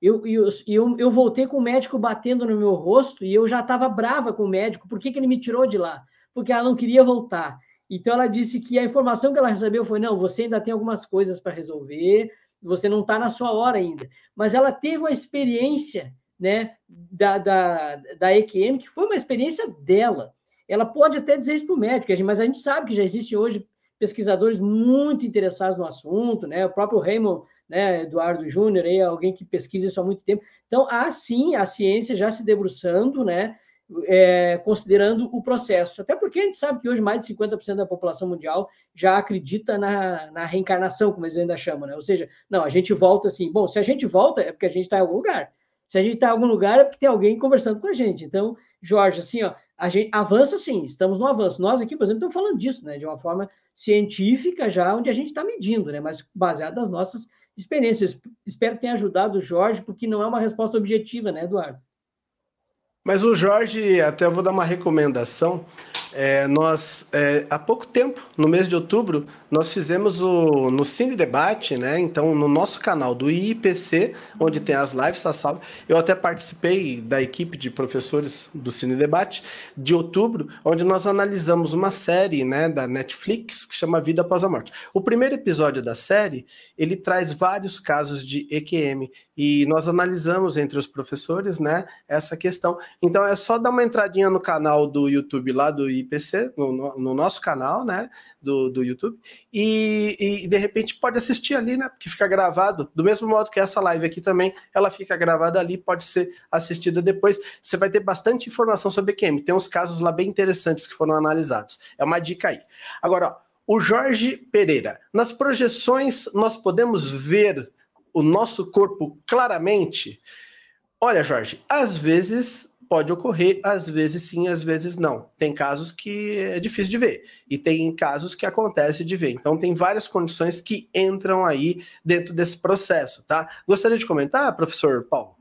[SPEAKER 2] Eu, eu, eu, eu voltei com o médico batendo no meu rosto e eu já estava brava com o médico. Por que, que ele me tirou de lá? Porque ela não queria voltar. Então, ela disse que a informação que ela recebeu foi: não, você ainda tem algumas coisas para resolver, você não está na sua hora ainda. Mas ela teve uma experiência né, da, da, da EQM, que foi uma experiência dela. Ela pode até dizer isso para o médico, mas a gente sabe que já existe hoje pesquisadores muito interessados no assunto, né? O próprio Raymond, né, Eduardo Júnior, é alguém que pesquisa isso há muito tempo. Então, há sim a ciência já se debruçando, né, é, considerando o processo. Até porque a gente sabe que hoje mais de 50% da população mundial já acredita na, na reencarnação, como eles ainda chamam, né? Ou seja, não, a gente volta assim, bom, se a gente volta é porque a gente está em algum lugar. Se a gente está em algum lugar é porque tem alguém conversando com a gente. Então, Jorge, assim, ó, a gente avança sim, estamos no avanço. Nós aqui, por exemplo, estamos falando disso, né, de uma forma científica já, onde a gente está medindo, né, mas baseado nas nossas experiências. Espero que tenha ajudado o Jorge, porque não é uma resposta objetiva, né, Eduardo?
[SPEAKER 1] Mas o Jorge, até vou dar uma recomendação. É, nós, é, há pouco tempo, no mês de outubro, nós fizemos o no Cine Debate, né? Então, no nosso canal do IPC, onde tem as lives, a sala, eu até participei da equipe de professores do Cine Debate de outubro, onde nós analisamos uma série, né, da Netflix que chama Vida após a Morte. O primeiro episódio da série, ele traz vários casos de EQM e nós analisamos entre os professores, né, essa questão. Então é só dar uma entradinha no canal do YouTube lá do IPC, no, no nosso canal, né, do, do YouTube, e, e, de repente pode assistir ali, né, porque fica gravado, do mesmo modo que essa live aqui também, ela fica gravada ali, pode ser assistida depois. Você vai ter bastante informação sobre EQM, tem uns casos lá bem interessantes que foram analisados. É uma dica aí. Agora, ó, o Jorge Pereira, nas projeções nós podemos ver o nosso corpo claramente? Olha, Jorge, às vezes pode ocorrer, às vezes sim, às vezes não. Tem casos que é difícil de ver e tem casos que acontece de ver. Então tem várias condições que entram aí dentro desse processo, tá? Gostaria de comentar, professor Paulo?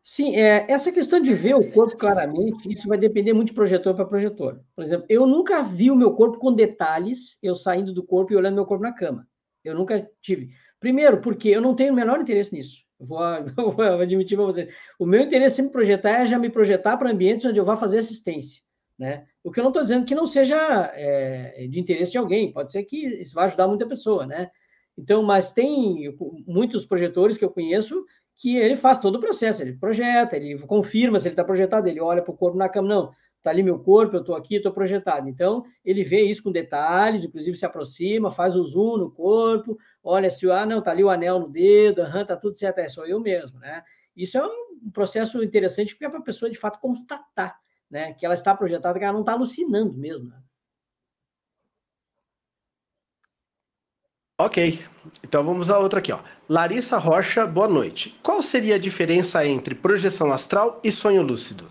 [SPEAKER 2] Sim, é, essa questão de ver o corpo claramente, isso vai depender muito de projetor para projetor. Por exemplo, eu nunca vi o meu corpo com detalhes, eu saindo do corpo e olhando meu corpo na cama. Eu nunca tive. Primeiro, porque eu não tenho o menor interesse nisso. <laughs> Vou, vou admitir para você. O meu interesse em projetar é já me projetar para ambientes onde eu vá fazer assistência. Né? O que eu não estou dizendo que não seja é, de interesse de alguém, pode ser que isso vá ajudar muita pessoa, né? Então, mas tem muitos projetores que eu conheço que ele faz todo o processo, ele projeta, ele confirma se ele está projetado, ele olha para o corpo na cama, não, está ali meu corpo, eu estou aqui, estou projetado. Então, ele vê isso com detalhes, inclusive se aproxima, faz o zoom no corpo, olha se, ah, não, está ali o anel no dedo, aham, está tudo certo, é só eu mesmo, né? Isso é um processo interessante porque é para a pessoa, de fato, constatar, né, que ela está projetada, que ela não está alucinando mesmo, né?
[SPEAKER 1] Ok, então vamos a outra aqui, ó. Larissa Rocha, boa noite. Qual seria a diferença entre projeção astral e sonho lúcido?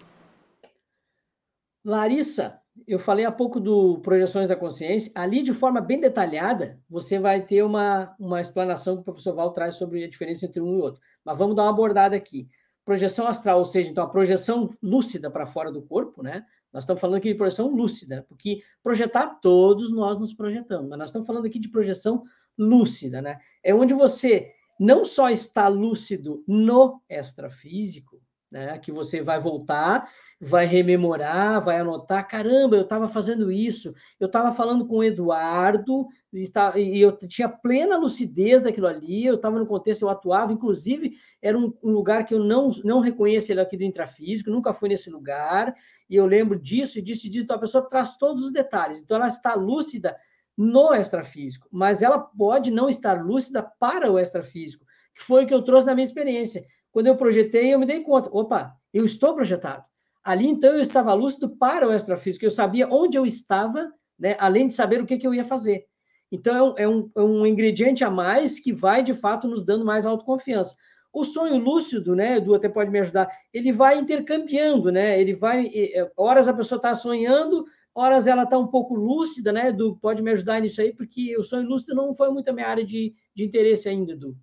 [SPEAKER 2] Larissa, eu falei há pouco do Projeções da Consciência. Ali, de forma bem detalhada, você vai ter uma, uma explanação que o professor Val traz sobre a diferença entre um e outro. Mas vamos dar uma abordada aqui. Projeção astral, ou seja, então a projeção lúcida para fora do corpo, né? Nós estamos falando aqui de projeção lúcida, porque projetar todos nós nos projetamos, mas nós estamos falando aqui de projeção lúcida, né? É onde você não só está lúcido no extrafísico, né? Que você vai voltar, vai rememorar, vai anotar, caramba, eu estava fazendo isso, eu estava falando com o Eduardo, e, tá, e, eu tinha plena lucidez daquilo ali, eu estava no contexto, eu atuava, inclusive era um, um, lugar que eu não, não reconheço ele aqui do intrafísico, nunca fui nesse lugar, e eu lembro disso e disso e disso, então a pessoa traz todos os detalhes, então ela está lúcida no extrafísico, mas ela pode não estar lúcida para o extrafísico, que foi o que eu trouxe na minha experiência. Quando eu projetei, eu me dei conta, opa, eu estou projetado. Ali, então, eu estava lúcido para o extrafísico, eu sabia onde eu estava, né, além de saber o que, que eu ia fazer. Então, é um, é um, ingrediente a mais que vai, de fato, nos dando mais autoconfiança. O sonho lúcido, né, Edu até pode me ajudar, ele vai intercambiando, né, ele vai, horas a pessoa está sonhando, horas ela está um pouco lúcida, né, Edu? Pode me ajudar nisso aí, porque o sonho lúcido não foi muito a minha área de, de interesse ainda, Edu.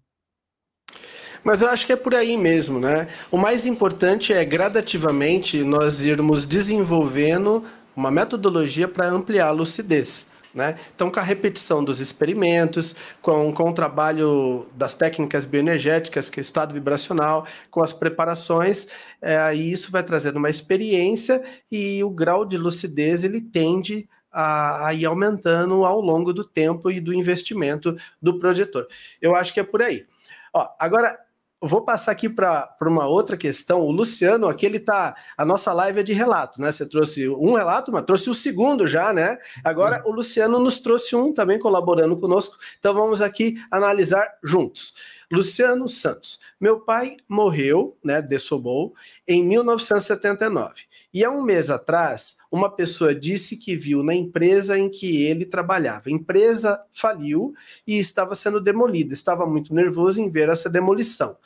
[SPEAKER 1] Mas eu acho que é por aí mesmo, né? O mais importante é gradativamente nós irmos desenvolvendo uma metodologia para ampliar a lucidez. Né? Então, com a repetição dos experimentos, com, com o trabalho das técnicas bioenergéticas, que é o estado vibracional, com as preparações, é, isso vai trazendo uma experiência e o grau de lucidez ele tende a, a ir aumentando ao longo do tempo e do investimento do projetor. Eu acho que é por aí. Ó, agora, vou passar aqui para uma outra questão. O Luciano, aqui ele tá. A nossa live é de relato, né? Você trouxe um relato, mas trouxe o segundo já, né? Agora o Luciano nos trouxe um também colaborando conosco. Então vamos aqui analisar juntos. Luciano Santos. Meu pai morreu, né? Dessobou, em 1979. E há um mês atrás, uma pessoa disse que viu na empresa em que ele trabalhava. A empresa faliu e estava sendo demolida. Estava muito nervoso em ver essa demolição.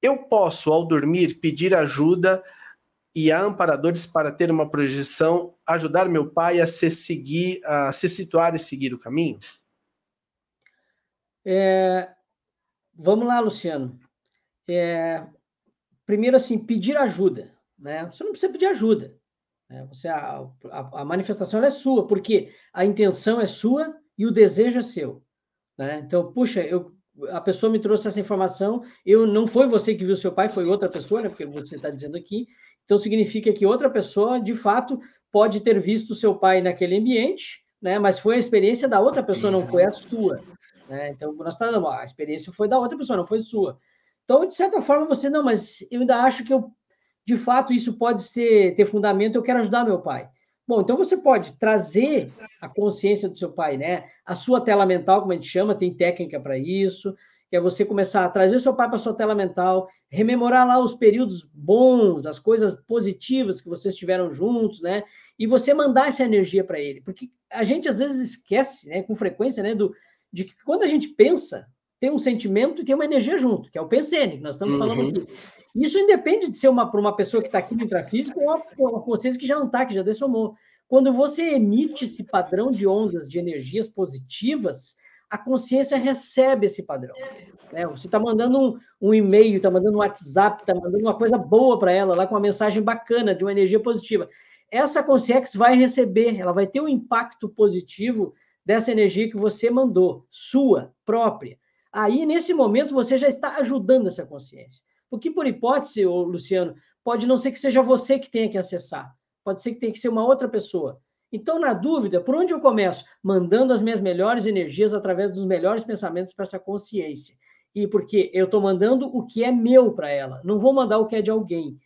[SPEAKER 1] Eu posso, ao dormir, pedir ajuda e a amparadores para ter uma projeção, ajudar meu pai a se seguir, a se situar e seguir o caminho?
[SPEAKER 2] É, vamos lá, Luciano. É, primeiro, assim, pedir ajuda. Né? Você não precisa pedir ajuda. Né? Você, a, a, a manifestação é sua, porque a intenção é sua e o desejo é seu. Né? Então, puxa, eu, a pessoa me trouxe essa informação, eu não foi você que viu seu pai, foi outra pessoa, né? porque você está dizendo aqui. Então, significa que outra pessoa, de fato, pode ter visto seu pai naquele ambiente, né? mas foi a experiência da outra pessoa, não foi a sua. Né? Então, nós falamos, a experiência foi da outra pessoa, não foi sua. Então, de certa forma, você, não, mas eu ainda acho que eu de fato isso pode ser ter fundamento, eu quero ajudar meu pai. Bom, então você pode trazer a consciência do seu pai, né? A sua tela mental, como a gente chama, tem técnica para isso, que é você começar a trazer o seu pai para sua tela mental, rememorar lá os períodos bons, as coisas positivas que vocês tiveram juntos, né? E você mandar essa energia para ele, porque a gente às vezes esquece, né, com frequência, né, do de que quando a gente pensa, tem um sentimento e tem uma energia junto, que é o pensene, que nós estamos uhum. falando aqui. Isso independe de ser uma para uma pessoa que está aqui no intrafísico ou uma consciência que já não está, que já dessomou. Quando você emite esse padrão de ondas de energias positivas, a consciência recebe esse padrão. Né? Você está mandando um, um e-mail, está mandando um WhatsApp, está mandando uma coisa boa para ela, lá com uma mensagem bacana, de uma energia positiva. Essa consciência vai receber, ela vai ter um impacto positivo dessa energia que você mandou, sua, própria. Aí, nesse momento, você já está ajudando essa consciência. Porque, por hipótese, Luciano, pode não ser que seja você que tenha que acessar. Pode ser que tenha que ser uma outra pessoa. Então, na dúvida, por onde eu começo? Mandando as minhas melhores energias através dos melhores pensamentos para essa consciência. E porque eu estou mandando o que é meu para ela, não vou mandar o que é de alguém.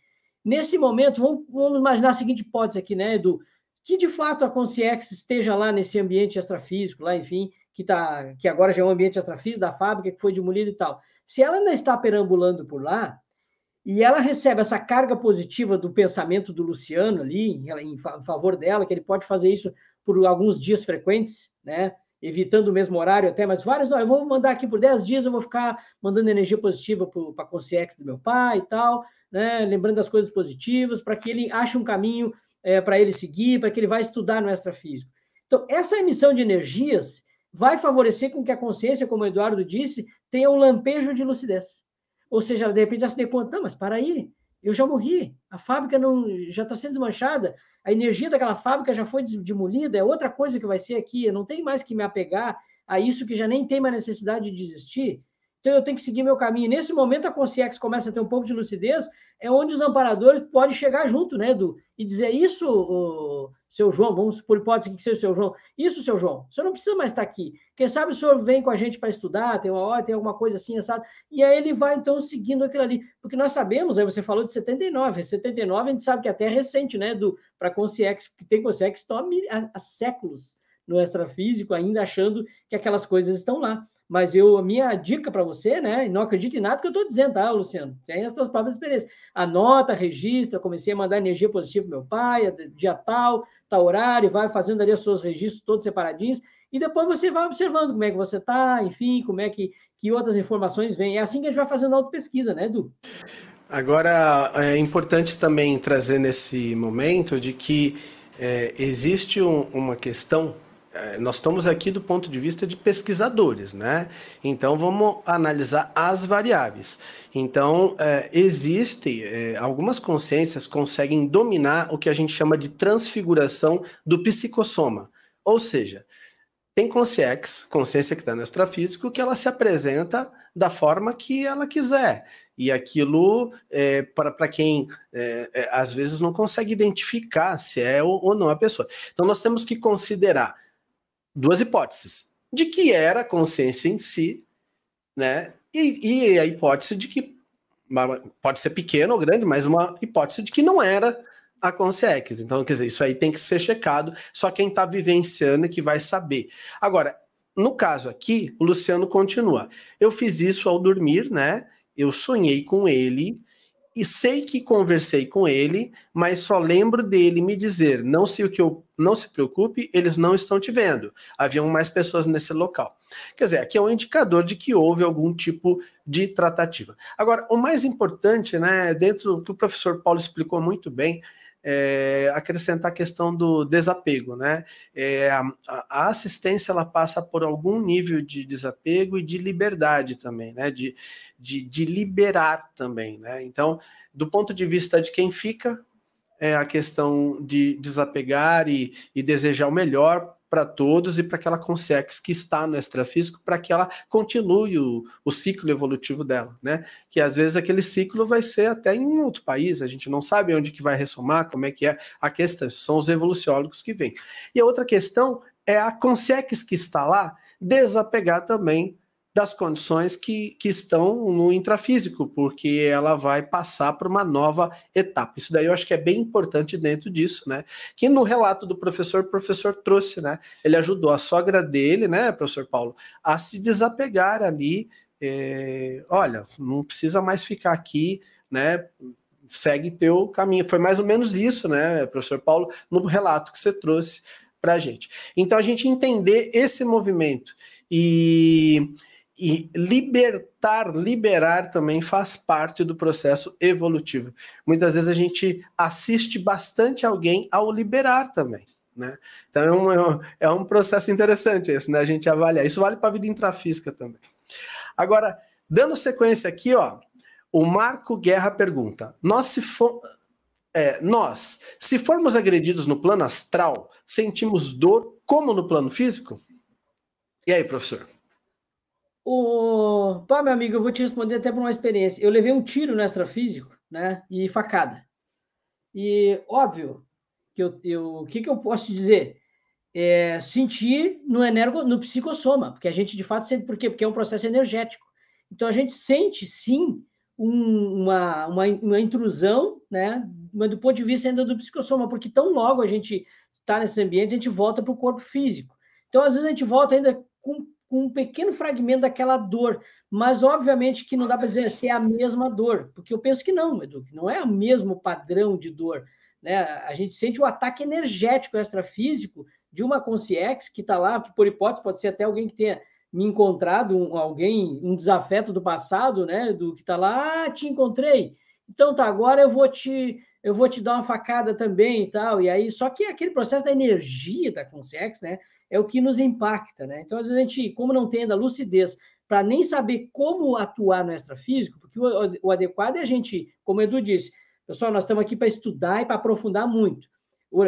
[SPEAKER 2] Nesse momento, vamos, vamos, imaginar a seguinte hipótese aqui, né, Edu? Que de fato a consciência esteja lá nesse ambiente extrafísico, lá, enfim, que, tá, que agora já é um ambiente extrafísico da fábrica, que foi demolido e tal. Se ela ainda está perambulando por lá, e ela recebe essa carga positiva do pensamento do Luciano ali, em favor dela, que ele pode fazer isso por alguns dias frequentes, né? Evitando o mesmo horário até, mas vários, eu vou mandar aqui por 10 dias, eu vou ficar mandando energia positiva para a consciência do meu pai e tal, né? Lembrando das coisas positivas, para que ele ache um caminho é, para ele seguir, para que ele vá estudar no extrafísico. Então, essa emissão de energias vai favorecer com que a consciência, como o Eduardo disse, tenha um lampejo de lucidez. Ou seja, de repente já se dê conta, não, mas para aí, eu já morri, a fábrica não já está sendo desmanchada, a energia daquela fábrica já foi demolida, é outra coisa que vai ser aqui, eu não tenho mais que me apegar a isso que já nem tem mais necessidade de existir. Então eu tenho que seguir meu caminho. Nesse momento, a consciência começa a ter um pouco de lucidez, é onde os amparadores podem chegar junto, né, Edu? E dizer isso, o, seu João, vamos por hipótese que seja o seu João. Isso, seu João, o senhor não precisa mais estar aqui. Quem sabe o senhor vem com a gente para estudar, tem uma hora, tem alguma coisa assim, sabe? E aí ele vai, então, seguindo aquilo ali. Porque nós sabemos, aí você falou de 79, 79 a gente sabe que até é recente, né, do para consciência, que tem consciência que estão há, há séculos no extrafísico, ainda achando que aquelas coisas estão lá. Mas eu, a minha dica para você, né? Não acredite em nada que eu estou dizendo, tá, Luciano? Tem as suas próprias experiências. Anota, registra, comecei a mandar energia positiva para meu pai, dia tal, tal horário, vai fazendo ali os seus registros todos separadinhos, e depois você vai observando como é que você está, enfim, como é que, que outras informações vêm. É assim que a gente vai fazendo auto-pesquisa, né, Edu?
[SPEAKER 1] Agora, é importante também trazer nesse momento de que é, existe um, uma questão nós estamos aqui do ponto de vista de pesquisadores, né? Então vamos analisar as variáveis. Então é, existem é, algumas consciências conseguem dominar o que a gente chama de transfiguração do psicossoma, ou seja, tem consciência, consciência que está no extrafísico, que ela se apresenta da forma que ela quiser. E aquilo, é, para quem é, é, às vezes não consegue identificar se é ou, ou não a pessoa. Então nós temos que considerar duas hipóteses. De que era a consciência em si, né? E, e a hipótese de que pode ser pequena ou grande, mas uma hipótese de que não era a consciência. Então, quer dizer, isso aí tem que ser checado, só quem está vivenciando é que vai saber. Agora, no caso aqui, o Luciano continua. Eu fiz isso ao dormir, né? Eu sonhei com ele e sei que conversei com ele, mas só lembro dele me dizer: não se o que eu não se preocupe, eles não estão te vendo. Haviam mais pessoas nesse local. Quer dizer, aqui é um indicador de que houve algum tipo de tratativa. Agora, o mais importante, né, dentro do que o professor Paulo explicou muito bem, é, acrescentar a questão do desapego, né? É, a, a, assistência ela passa por algum nível de desapego e de liberdade também, né? De, de, de liberar também, né? Então, do ponto de vista de quem fica, é a questão de desapegar e, e desejar o melhor para todos e para aquela consex que está no extrafísico para que ela continue o, o, ciclo evolutivo dela, né? Que às vezes aquele ciclo vai ser até em outro país, a gente não sabe onde que vai ressomar, como é que é a questão, são os evoluciólogos que vêm. E a outra questão é a consex que está lá desapegar também das condições que, que estão no intrafísico, porque ela vai passar por uma nova etapa. Isso daí eu acho que é bem importante dentro disso, né? Que no relato do professor, o professor trouxe, né? Ele ajudou a sogra dele, né, professor Paulo, a se desapegar ali. É, olha, não precisa mais ficar aqui, né? Segue teu caminho. Foi mais ou menos isso, né, professor Paulo, no relato que você trouxe para a gente. Então, a gente entender esse movimento e e libertar, liberar também faz parte do processo evolutivo. Muitas vezes a gente assiste bastante alguém ao liberar também. Né? Então é um, é um processo interessante esse, né? A gente avaliar. Isso vale para a vida intrafísica também. Agora, dando sequência aqui, ó, o Marco Guerra pergunta: nós se for, é, nós, se formos agredidos no plano astral, sentimos dor como no plano físico? E aí, professor?
[SPEAKER 2] O... Pá, meu amigo, eu vou te responder até por uma experiência. Eu levei um tiro no extrafísico, né? E facada. E óbvio que eu, eu o que, que eu posso dizer? É, sentir no energo, no psicossoma, porque a gente de fato sente por quê? Porque é um processo energético. Então a gente sente sim um, uma, uma, uma intrusão, né? Mas do ponto de vista ainda do psicossoma, porque tão logo a gente está nesse ambiente, a gente volta para o corpo físico. Então, às vezes, a gente volta ainda com com um pequeno fragmento daquela dor, mas obviamente que não dá para dizer se é a mesma dor, porque eu penso que não, Edu, que não é o mesmo padrão de dor. Né? A gente sente o ataque energético extrafísico de uma consciência que está lá, que por hipótese pode ser até alguém que tenha me encontrado, um, alguém, um desafeto do passado, né? Do que está lá, ah, te encontrei. Então tá, agora eu vou te eu vou te dar uma facada também e tal. E aí, só que aquele processo da energia da consciência, né? É o que nos impacta, né? Então, às vezes a gente, como não tem ainda lucidez para nem saber como atuar no extrafísico, porque o, o, adequado é a gente, como o Edu disse, pessoal, nós estamos aqui para estudar e para aprofundar muito.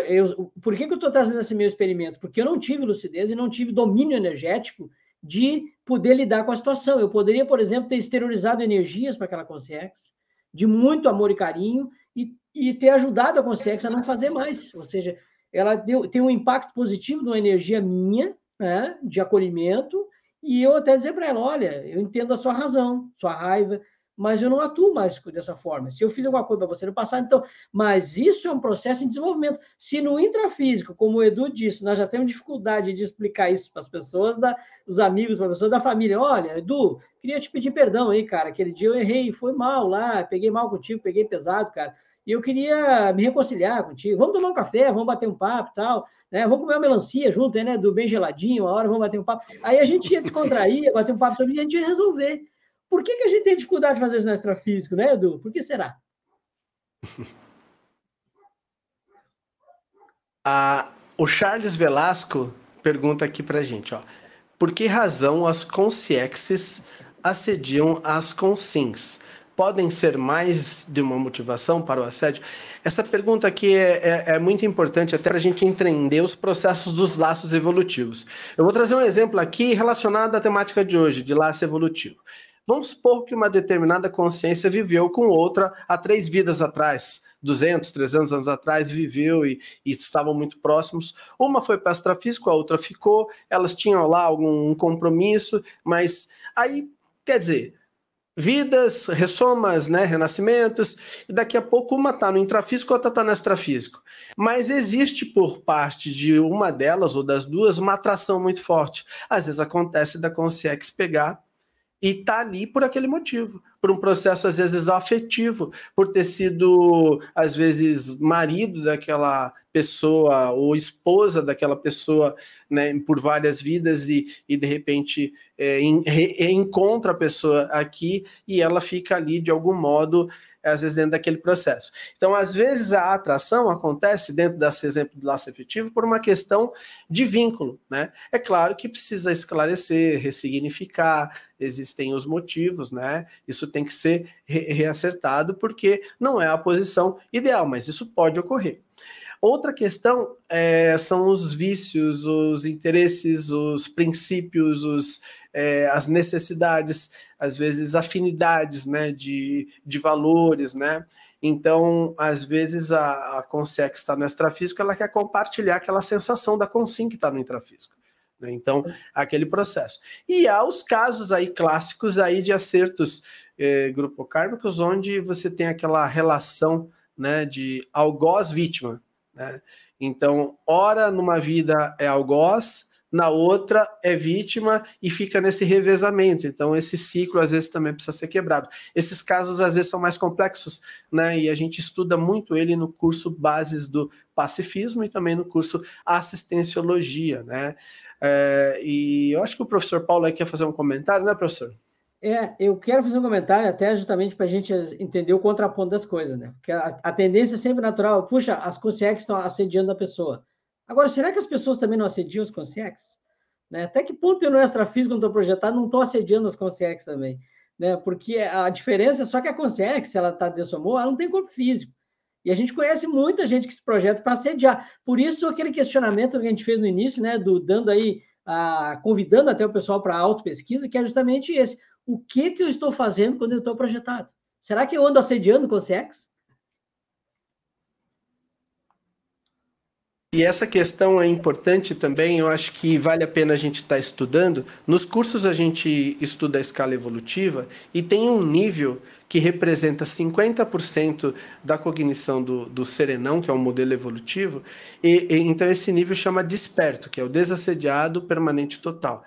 [SPEAKER 2] Eu, por que, que eu estou trazendo esse meu experimento? Porque eu não tive lucidez e não tive domínio energético de poder lidar com a situação. Eu poderia, por exemplo, ter exteriorizado energias para aquela consciência, de muito amor e carinho, e, e ter ajudado a consciência a não fazer mais. Ou seja, ela deu, tem um impacto positivo numa energia minha, né, de acolhimento, e eu até dizer para ela: olha, eu entendo a sua razão, sua raiva, mas eu não atuo mais dessa forma. Se eu fiz alguma coisa para você no passado, então. Mas isso é um processo em desenvolvimento. Se no intrafísico, como o Edu disse, nós já temos dificuldade de explicar isso para as pessoas, da, os amigos, para as pessoas da família. Olha, Edu, queria te pedir perdão aí, cara. Aquele dia eu errei, foi mal lá, peguei mal contigo, peguei pesado, cara. E eu queria me reconciliar contigo. Vamos tomar um café, vamos bater um papo tal. Né? Vamos comer uma melancia junto, né? Do bem geladinho, uma hora, vamos bater um papo. Aí a gente ia descontrair, <laughs> bater um papo sobre isso a gente ia resolver. Por que, que a gente tem dificuldade de fazer isso no extrafísico, né, Edu? Por que será? <laughs>
[SPEAKER 1] Ah, o Charles Velasco pergunta aqui para a gente, ó. Por que razão as consciexes assediam as consins? Podem ser mais de uma motivação para o assédio? Essa pergunta aqui é, é, é muito importante até para a gente entender os processos dos laços evolutivos. Eu vou trazer um exemplo aqui relacionado à temática de hoje, de laço evolutivo. Vamos supor que uma determinada consciência viveu com outra há três vidas atrás. 200, 300 anos atrás, viveu e, e estavam muito próximos. Uma foi para astrafísico, a outra ficou, elas tinham lá algum compromisso, mas aí, quer dizer, vidas, ressomas, né, renascimentos, e daqui a pouco uma está no intrafísico, outra está no extrafísico. Mas existe por parte de uma delas ou das duas uma atração muito forte. Às vezes acontece da consciência pegar e tá ali por aquele motivo, por um processo às vezes afetivo, por ter sido às vezes marido daquela pessoa ou esposa daquela pessoa, né, por várias vidas e, e de repente é, em, re, encontra a pessoa aqui e ela fica ali de algum modo às vezes dentro daquele processo. Então, às vezes a atração acontece dentro desse exemplo do laço efetivo por uma questão de vínculo, né? É claro que precisa esclarecer, ressignificar, existem os motivos, né? Isso tem que ser re reacertado porque não é a posição ideal, mas isso pode ocorrer. Outra questão é, são os vícios, os interesses, os princípios, os, é, as necessidades, às vezes afinidades né, de, de valores, né? Então, às vezes, a, a consciência que está no extrafísico, ela quer compartilhar aquela sensação da consim que está no intrafísico. Né? Então, aquele processo. E há os casos aí clássicos aí de acertos eh, grupo-kármicos, onde você tem aquela relação né, de algoz-vítima. Né? Então, ora numa vida é algoz, na outra é vítima e fica nesse revezamento. Então, esse ciclo às vezes também precisa ser quebrado. Esses casos às vezes são mais complexos, né? E a gente estuda muito ele no curso Bases do Pacifismo e também no curso Assistenciologia, né? É, e eu acho que o professor Paulo aí quer fazer um comentário, né, professor?
[SPEAKER 2] É, eu quero fazer um comentário até justamente para a gente entender o contraponto das coisas, né? Porque a, a tendência é sempre natural, puxa, as consciências estão assediando a pessoa. Agora, será que as pessoas também não assediam as consciências? Né? Até que ponto eu no extrafísico, quando estou projetado, não estou assediando as consciências também? Né? Porque a diferença é só que a consciência, se ela está dessomou, ela não tem corpo físico. E a gente conhece muita gente que se projeta para assediar. Por isso, aquele questionamento que a gente fez no início, né, do dando aí, a, convidando até o pessoal para auto-pesquisa, que é justamente esse o que, que eu estou fazendo quando eu estou projetado? Será que eu ando assediando com o sexo?
[SPEAKER 1] E essa questão é importante também, eu acho que vale a pena a gente estar tá estudando. Nos cursos a gente estuda a escala evolutiva e tem um nível que representa 50% da cognição do, do serenão, que é um modelo evolutivo, e, e, então esse nível chama desperto, que é o desassediado permanente total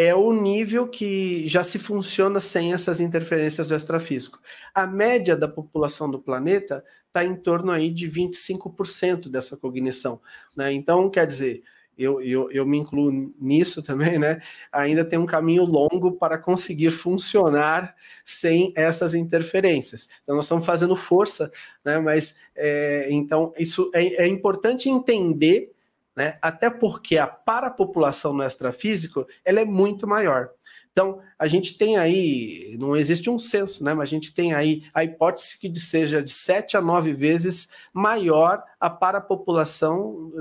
[SPEAKER 1] é o nível que já se funciona sem essas interferências do extrafísico. A média da população do planeta está em torno aí de 25% dessa cognição. Né? Então, quer dizer, eu, eu, eu me incluo nisso também, né? Ainda tem um caminho longo para conseguir funcionar sem essas interferências. Então, nós estamos fazendo força, né? Mas é, então isso é, é importante entender né? Até porque a parapopulação no extrafísico ela é muito maior. Então, a gente tem aí, não existe um censo, né? Mas a gente tem aí a hipótese que seja de 7 a 9 vezes maior a parapopulação.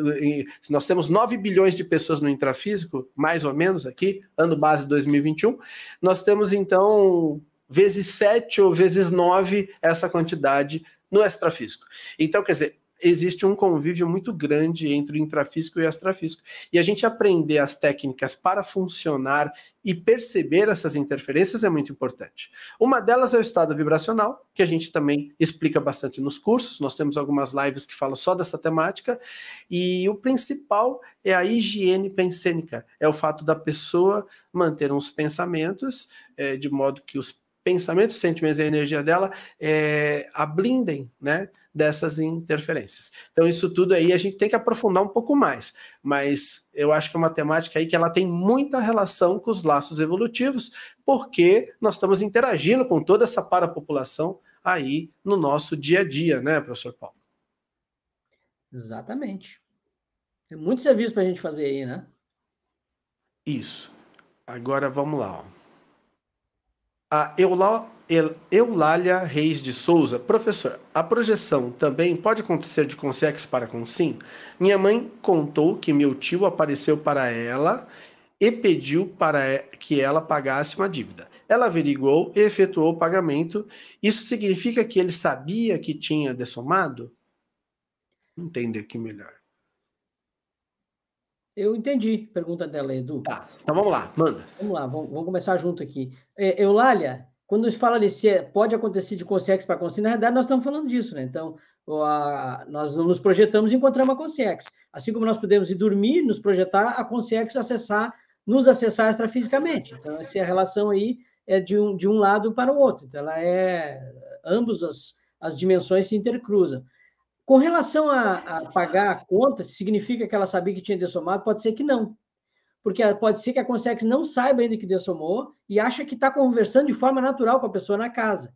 [SPEAKER 1] Se nós temos 9 bilhões de pessoas no intrafísico, mais ou menos aqui, ano base 2021, nós temos então vezes 7 ou vezes 9 essa quantidade no extrafísico. Então, quer dizer, existe um convívio muito grande entre o intrafísico e o extrafísico. E a gente aprender as técnicas para funcionar e perceber essas interferências é muito importante. Uma delas é o estado vibracional, que a gente também explica bastante nos cursos. Nós temos algumas lives que falam só dessa temática. E o principal é a higiene pensênica, é o fato da pessoa manter uns pensamentos é, de modo que os pensamentos, sentimentos e a energia dela é, a blindem, né, dessas interferências. Então isso tudo aí a gente tem que aprofundar um pouco mais, mas eu acho que é uma temática aí que ela tem muita relação com os laços evolutivos, porque nós estamos interagindo com toda essa parapopulação aí no nosso dia a dia, né, professor Paulo?
[SPEAKER 2] Exatamente. Tem muito serviço para a gente fazer aí, né?
[SPEAKER 1] Isso. Agora vamos lá. Ó. A Eulália Reis de Souza, professor, a projeção também pode acontecer de consex para consim? Minha mãe contou que meu tio apareceu para ela e pediu para que ela pagasse uma dívida. Ela averiguou e efetuou o pagamento. Isso significa que ele sabia que tinha dessomado? Entender aqui melhor.
[SPEAKER 2] Eu entendi a pergunta dela, Edu.
[SPEAKER 1] Tá, então vamos lá, manda.
[SPEAKER 2] Vamos lá, vamos, vamos começar junto aqui. É, Eulália, quando gente fala de se é, pode acontecer de consciência para consciência, na verdade nós estamos falando disso, né? Então, a, nós nos projetamos e encontramos a consciência. Assim como nós podemos ir dormir, nos projetar, a consciência acessar, nos acessar extrafisicamente. Então, essa é relação aí é de um, de um lado para o outro. Então, ela é... Ambos as, as dimensões se intercruzam. Com relação a, a, pagar a conta, significa que ela sabia que tinha dessomado? Pode ser que não. Porque pode ser que a Consex não saiba ainda que dessomou e acha que está conversando de forma natural com a pessoa na casa.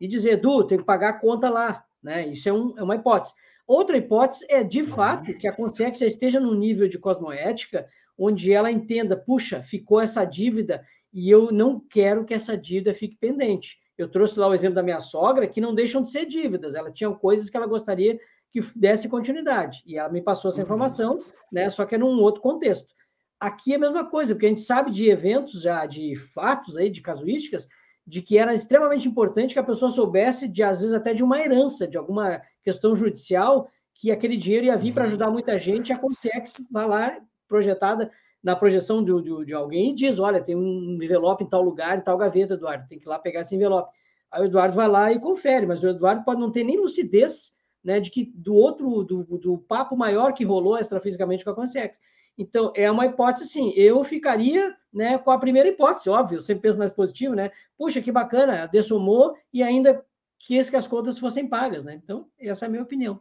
[SPEAKER 2] E dizer, Edu, tem que pagar a conta lá. Né? Isso é, um, é uma hipótese. Outra hipótese é, de fato, que a Consex esteja num nível de cosmoética onde ela entenda, puxa, ficou essa dívida e eu não quero que essa dívida fique pendente. Eu trouxe lá o exemplo da minha sogra, que não deixam de ser dívidas. Ela tinha coisas que ela gostaria que desse continuidade. E ela me passou essa uhum. informação, né? Só que é num outro contexto. Aqui é a mesma coisa, porque a gente sabe de eventos já, de fatos aí, de casuísticas, de que era extremamente importante que a pessoa soubesse de, às vezes, até de uma herança, de alguma questão judicial, que aquele dinheiro ia vir para uhum. ajudar muita gente, a Consex vai lá, projetada na projeção de, de, de, alguém, e diz: olha, tem um envelope em tal lugar, em tal gaveta, Eduardo, tem que ir lá pegar esse envelope. Aí o Eduardo vai lá e confere, mas o Eduardo pode não ter nem lucidez né, de que do outro, do, do papo maior que rolou extrafisicamente com a Consex. Então, é uma hipótese, sim. Eu ficaria né, com a primeira hipótese, óbvio, sempre penso mais positivo, né? Puxa, que bacana, dessomou e ainda quis que as contas fossem pagas, né? Então, essa é a minha opinião.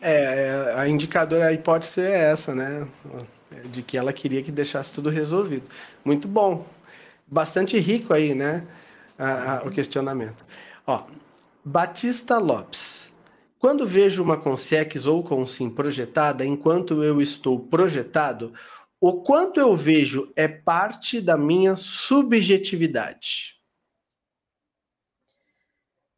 [SPEAKER 1] É, é a indicadora, a hipótese é essa, né? De que ela queria que deixasse tudo resolvido. Muito bom. Bastante rico aí, né? A, a, o questionamento. Ó, Batista Lopes. Quando vejo uma consex ou consim projetada enquanto eu estou projetado, o quanto eu vejo é parte da minha subjetividade.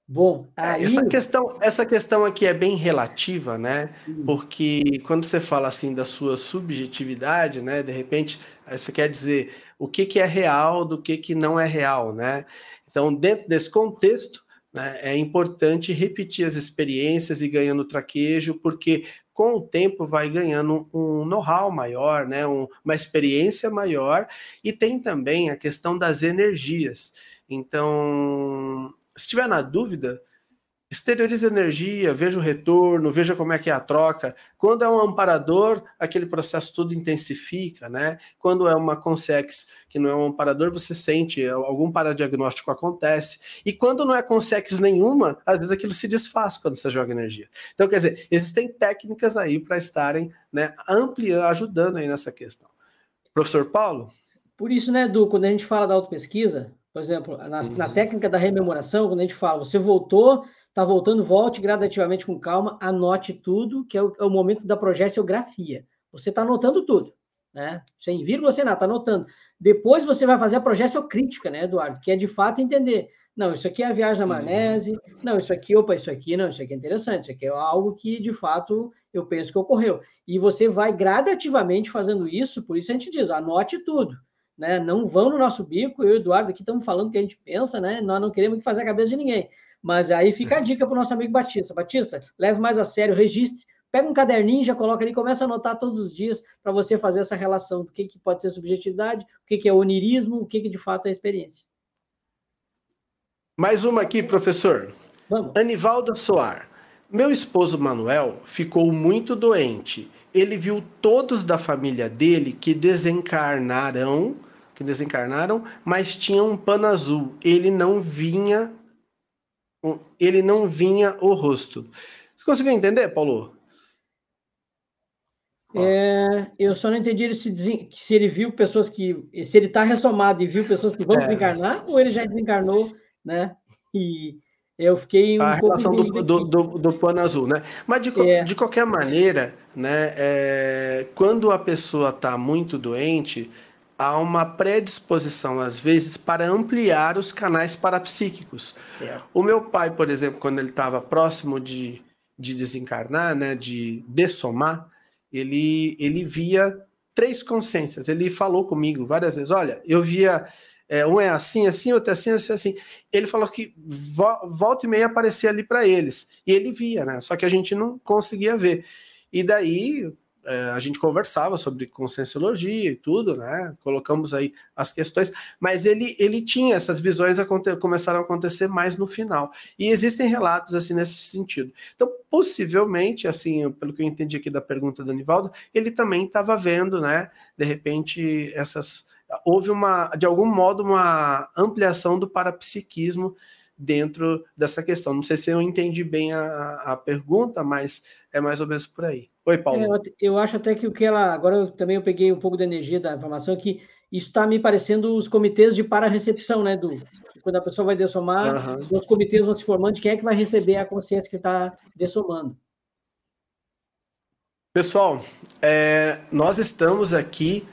[SPEAKER 1] Bom, é, aí... essa questão, essa questão aqui é bem relativa, né? Porque quando você fala assim da sua subjetividade, né? De repente, você quer dizer o que, que é real do que, que não é real, né? Então, dentro desse contexto, né? É importante repetir as experiências e ganhando traquejo, porque com o tempo vai ganhando um know-how maior, né? Um, uma experiência maior, e tem também a questão das energias. Então, se tiver na dúvida, exterioriza energia, veja o retorno, veja como é que é a troca. Quando é um amparador, aquele processo tudo intensifica, né? Quando é uma consex que não é um amparador, você sente algum paradiagnóstico acontece. E quando não é consex nenhuma, às vezes aquilo se desfaz quando você joga energia. Então, quer dizer, existem técnicas aí para estarem, né, ampliando, ajudando aí nessa questão. Professor Paulo?
[SPEAKER 2] Por isso, né, Edu, quando a gente fala da autopesquisa, por exemplo, na, uhum. na técnica da rememoração, quando a gente fala, você voltou Está voltando, volte gradativamente com calma, anote tudo, que é o, é o momento da projeciografia. Você está anotando tudo. né? Sem vírgula, sem nada, tá anotando. Depois você vai fazer a projeção crítica, né, Eduardo? Que é de fato entender. Não, isso aqui é a viagem na maionese. Não, isso aqui, opa, isso aqui, não, isso aqui é interessante. Isso aqui é algo que de fato eu penso que ocorreu. E você vai gradativamente fazendo isso, por isso a gente diz, anote tudo. Né? Não vão no nosso bico, eu e o Eduardo aqui estamos falando o que a gente pensa, né? Nós não queremos fazer a cabeça de ninguém. Mas aí fica a dica para o nosso amigo Batista. Batista, leve mais a sério, registre, pega um caderninho, já coloca ali, começa a anotar todos os dias para você fazer essa relação do que, que pode ser subjetividade, o que, que é onirismo, o que, que de fato é experiência.
[SPEAKER 1] Mais uma aqui, professor.
[SPEAKER 2] Vamos.
[SPEAKER 1] Anivaldo Soar. Meu esposo Manuel ficou muito doente. Ele viu todos da família dele que desencarnaram, que desencarnaram, mas tinham um pano azul. Ele não vinha, ele não vinha o rosto. Você conseguiu entender, Paulo?
[SPEAKER 2] É, eu só não entendi se, se ele viu pessoas que. Se ele está ressomado e viu pessoas que vão é. desencarnar, ou ele já desencarnou, né? E eu fiquei um
[SPEAKER 1] a relação do, do, do, do, pano azul, né? Mas de, é. de qualquer maneira, né? É, quando a pessoa está muito doente, há uma predisposição às vezes para ampliar os canais parapsíquicos. Certo. O meu pai, por exemplo, quando ele estava próximo de, de desencarnar, né? De dessomar, ele ele via três consciências. Ele falou comigo várias vezes: olha, eu via é, um é assim, assim, outro é assim, assim, assim. Ele falou que vo volta e meia aparecia ali para eles. E ele via, né? Só que a gente não conseguia ver. E daí é, a gente conversava sobre conscienciologia e tudo, né? Colocamos aí as questões, mas ele, ele tinha essas visões começaram a acontecer mais no final. E existem relatos assim nesse sentido. Então, possivelmente, assim, pelo que eu entendi aqui da pergunta do Anivaldo, ele também estava vendo, né? De repente, essas houve uma, de algum modo, uma ampliação do parapsiquismo dentro dessa questão. Não sei se eu entendi bem a, a pergunta, mas é mais ou menos por aí. Oi, Paulo. É,
[SPEAKER 2] eu, eu, acho até que o que ela. Agora eu, também eu peguei um pouco da energia da informação que isso está me parecendo os comitês de para-recepção, né, Du? Quando a pessoa vai dessomar, uhum. os comitês vão se formando de quem é que vai receber a consciência que está dessomando.
[SPEAKER 1] Pessoal, é, nós estamos aqui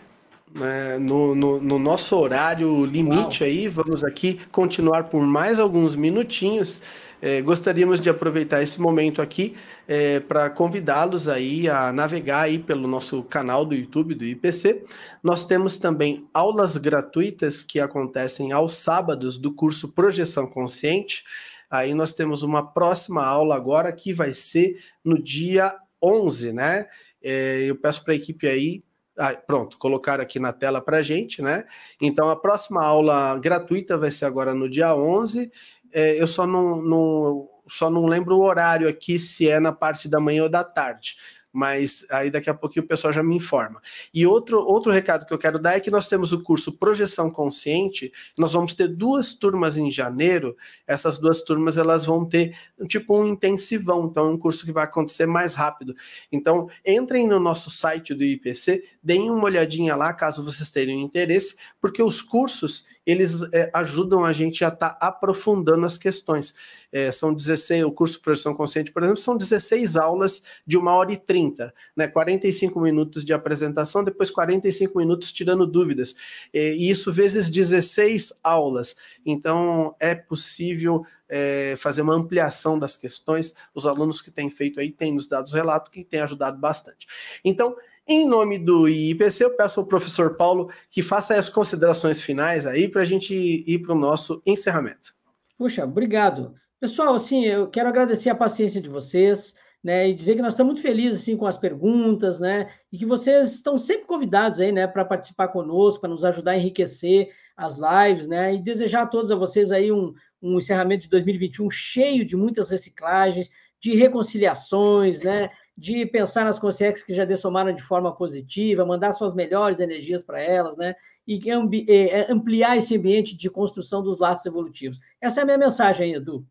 [SPEAKER 1] né, no, no, no, nosso horário limite Uau. aí. Vamos aqui continuar por mais alguns minutinhos. É, gostaríamos de aproveitar esse momento aqui é, para convidá-los aí a navegar aí pelo nosso canal do YouTube do IPC. Nós temos também aulas gratuitas que acontecem aos sábados do curso Projeção Consciente. Aí nós temos uma próxima aula agora que vai ser no dia 11, né? É, eu peço para a equipe aí ah, pronto, colocar aqui na tela para gente, né? Então, a próxima aula gratuita vai ser agora no dia 11. É, eu só não, não, só não lembro o horário aqui, se é na parte da manhã ou da tarde mas aí daqui a pouquinho o pessoal já me informa. E outro, outro recado que eu quero dar é que nós temos o curso Projeção Consciente, nós vamos ter duas turmas em janeiro, essas duas turmas elas vão ter tipo um intensivão, então é um curso que vai acontecer mais rápido. Então, entrem no nosso site do IPC, deem uma olhadinha lá, caso vocês tenham interesse, porque os cursos, eles é, ajudam a gente a estar tá aprofundando as questões. É, são 16, o curso Projeção Consciente, por exemplo, são 16 aulas de uma hora e 30, né? 45 minutos de apresentação, depois 45 minutos tirando dúvidas. É, e isso vezes 16 aulas. Então, é possível é, fazer uma ampliação das questões. Os alunos que têm feito aí têm nos dado relato que tem ajudado bastante. Então, em nome do IPC, eu peço ao professor Paulo que faça as considerações finais aí para a gente ir para o nosso encerramento.
[SPEAKER 2] Puxa, obrigado. Pessoal, assim, eu quero agradecer a paciência de vocês, né, e dizer que nós estamos muito felizes assim com as perguntas, né, e que vocês estão sempre convidados aí, né, para participar conosco, para nos ajudar a enriquecer as lives, né, e desejar a todos a vocês aí um, um encerramento de 2021 cheio de muitas reciclagens, de reconciliações, né, de pensar nas consciências que já dessomaram de forma positiva, mandar suas melhores energias para elas, né? E é, ampliar esse ambiente de construção dos laços evolutivos. Essa é a minha mensagem Edu.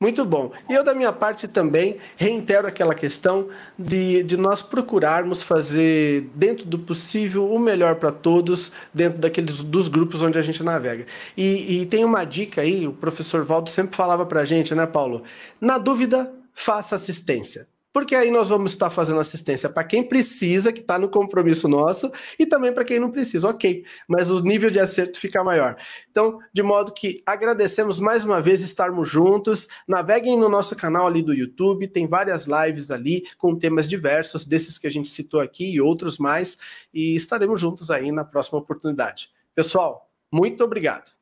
[SPEAKER 1] Muito bom. E eu, da minha parte, também reitero aquela questão de, de nós procurarmos fazer, dentro do possível, o melhor para todos, dentro daqueles dos grupos onde a gente navega. E, e tem uma dica aí, o professor Valdo sempre falava para a gente, né, Paulo? Na dúvida, faça assistência porque aí nós vamos estar fazendo assistência para quem precisa, que está no compromisso nosso, e também para quem não precisa, ok, mas o nível de acerto fica maior. Então, de modo que agradecemos mais uma vez estarmos juntos, naveguem no nosso canal ali do YouTube, tem várias lives ali com temas diversos, desses que a gente citou aqui e outros mais, e estaremos juntos aí na próxima oportunidade. Pessoal, muito obrigado.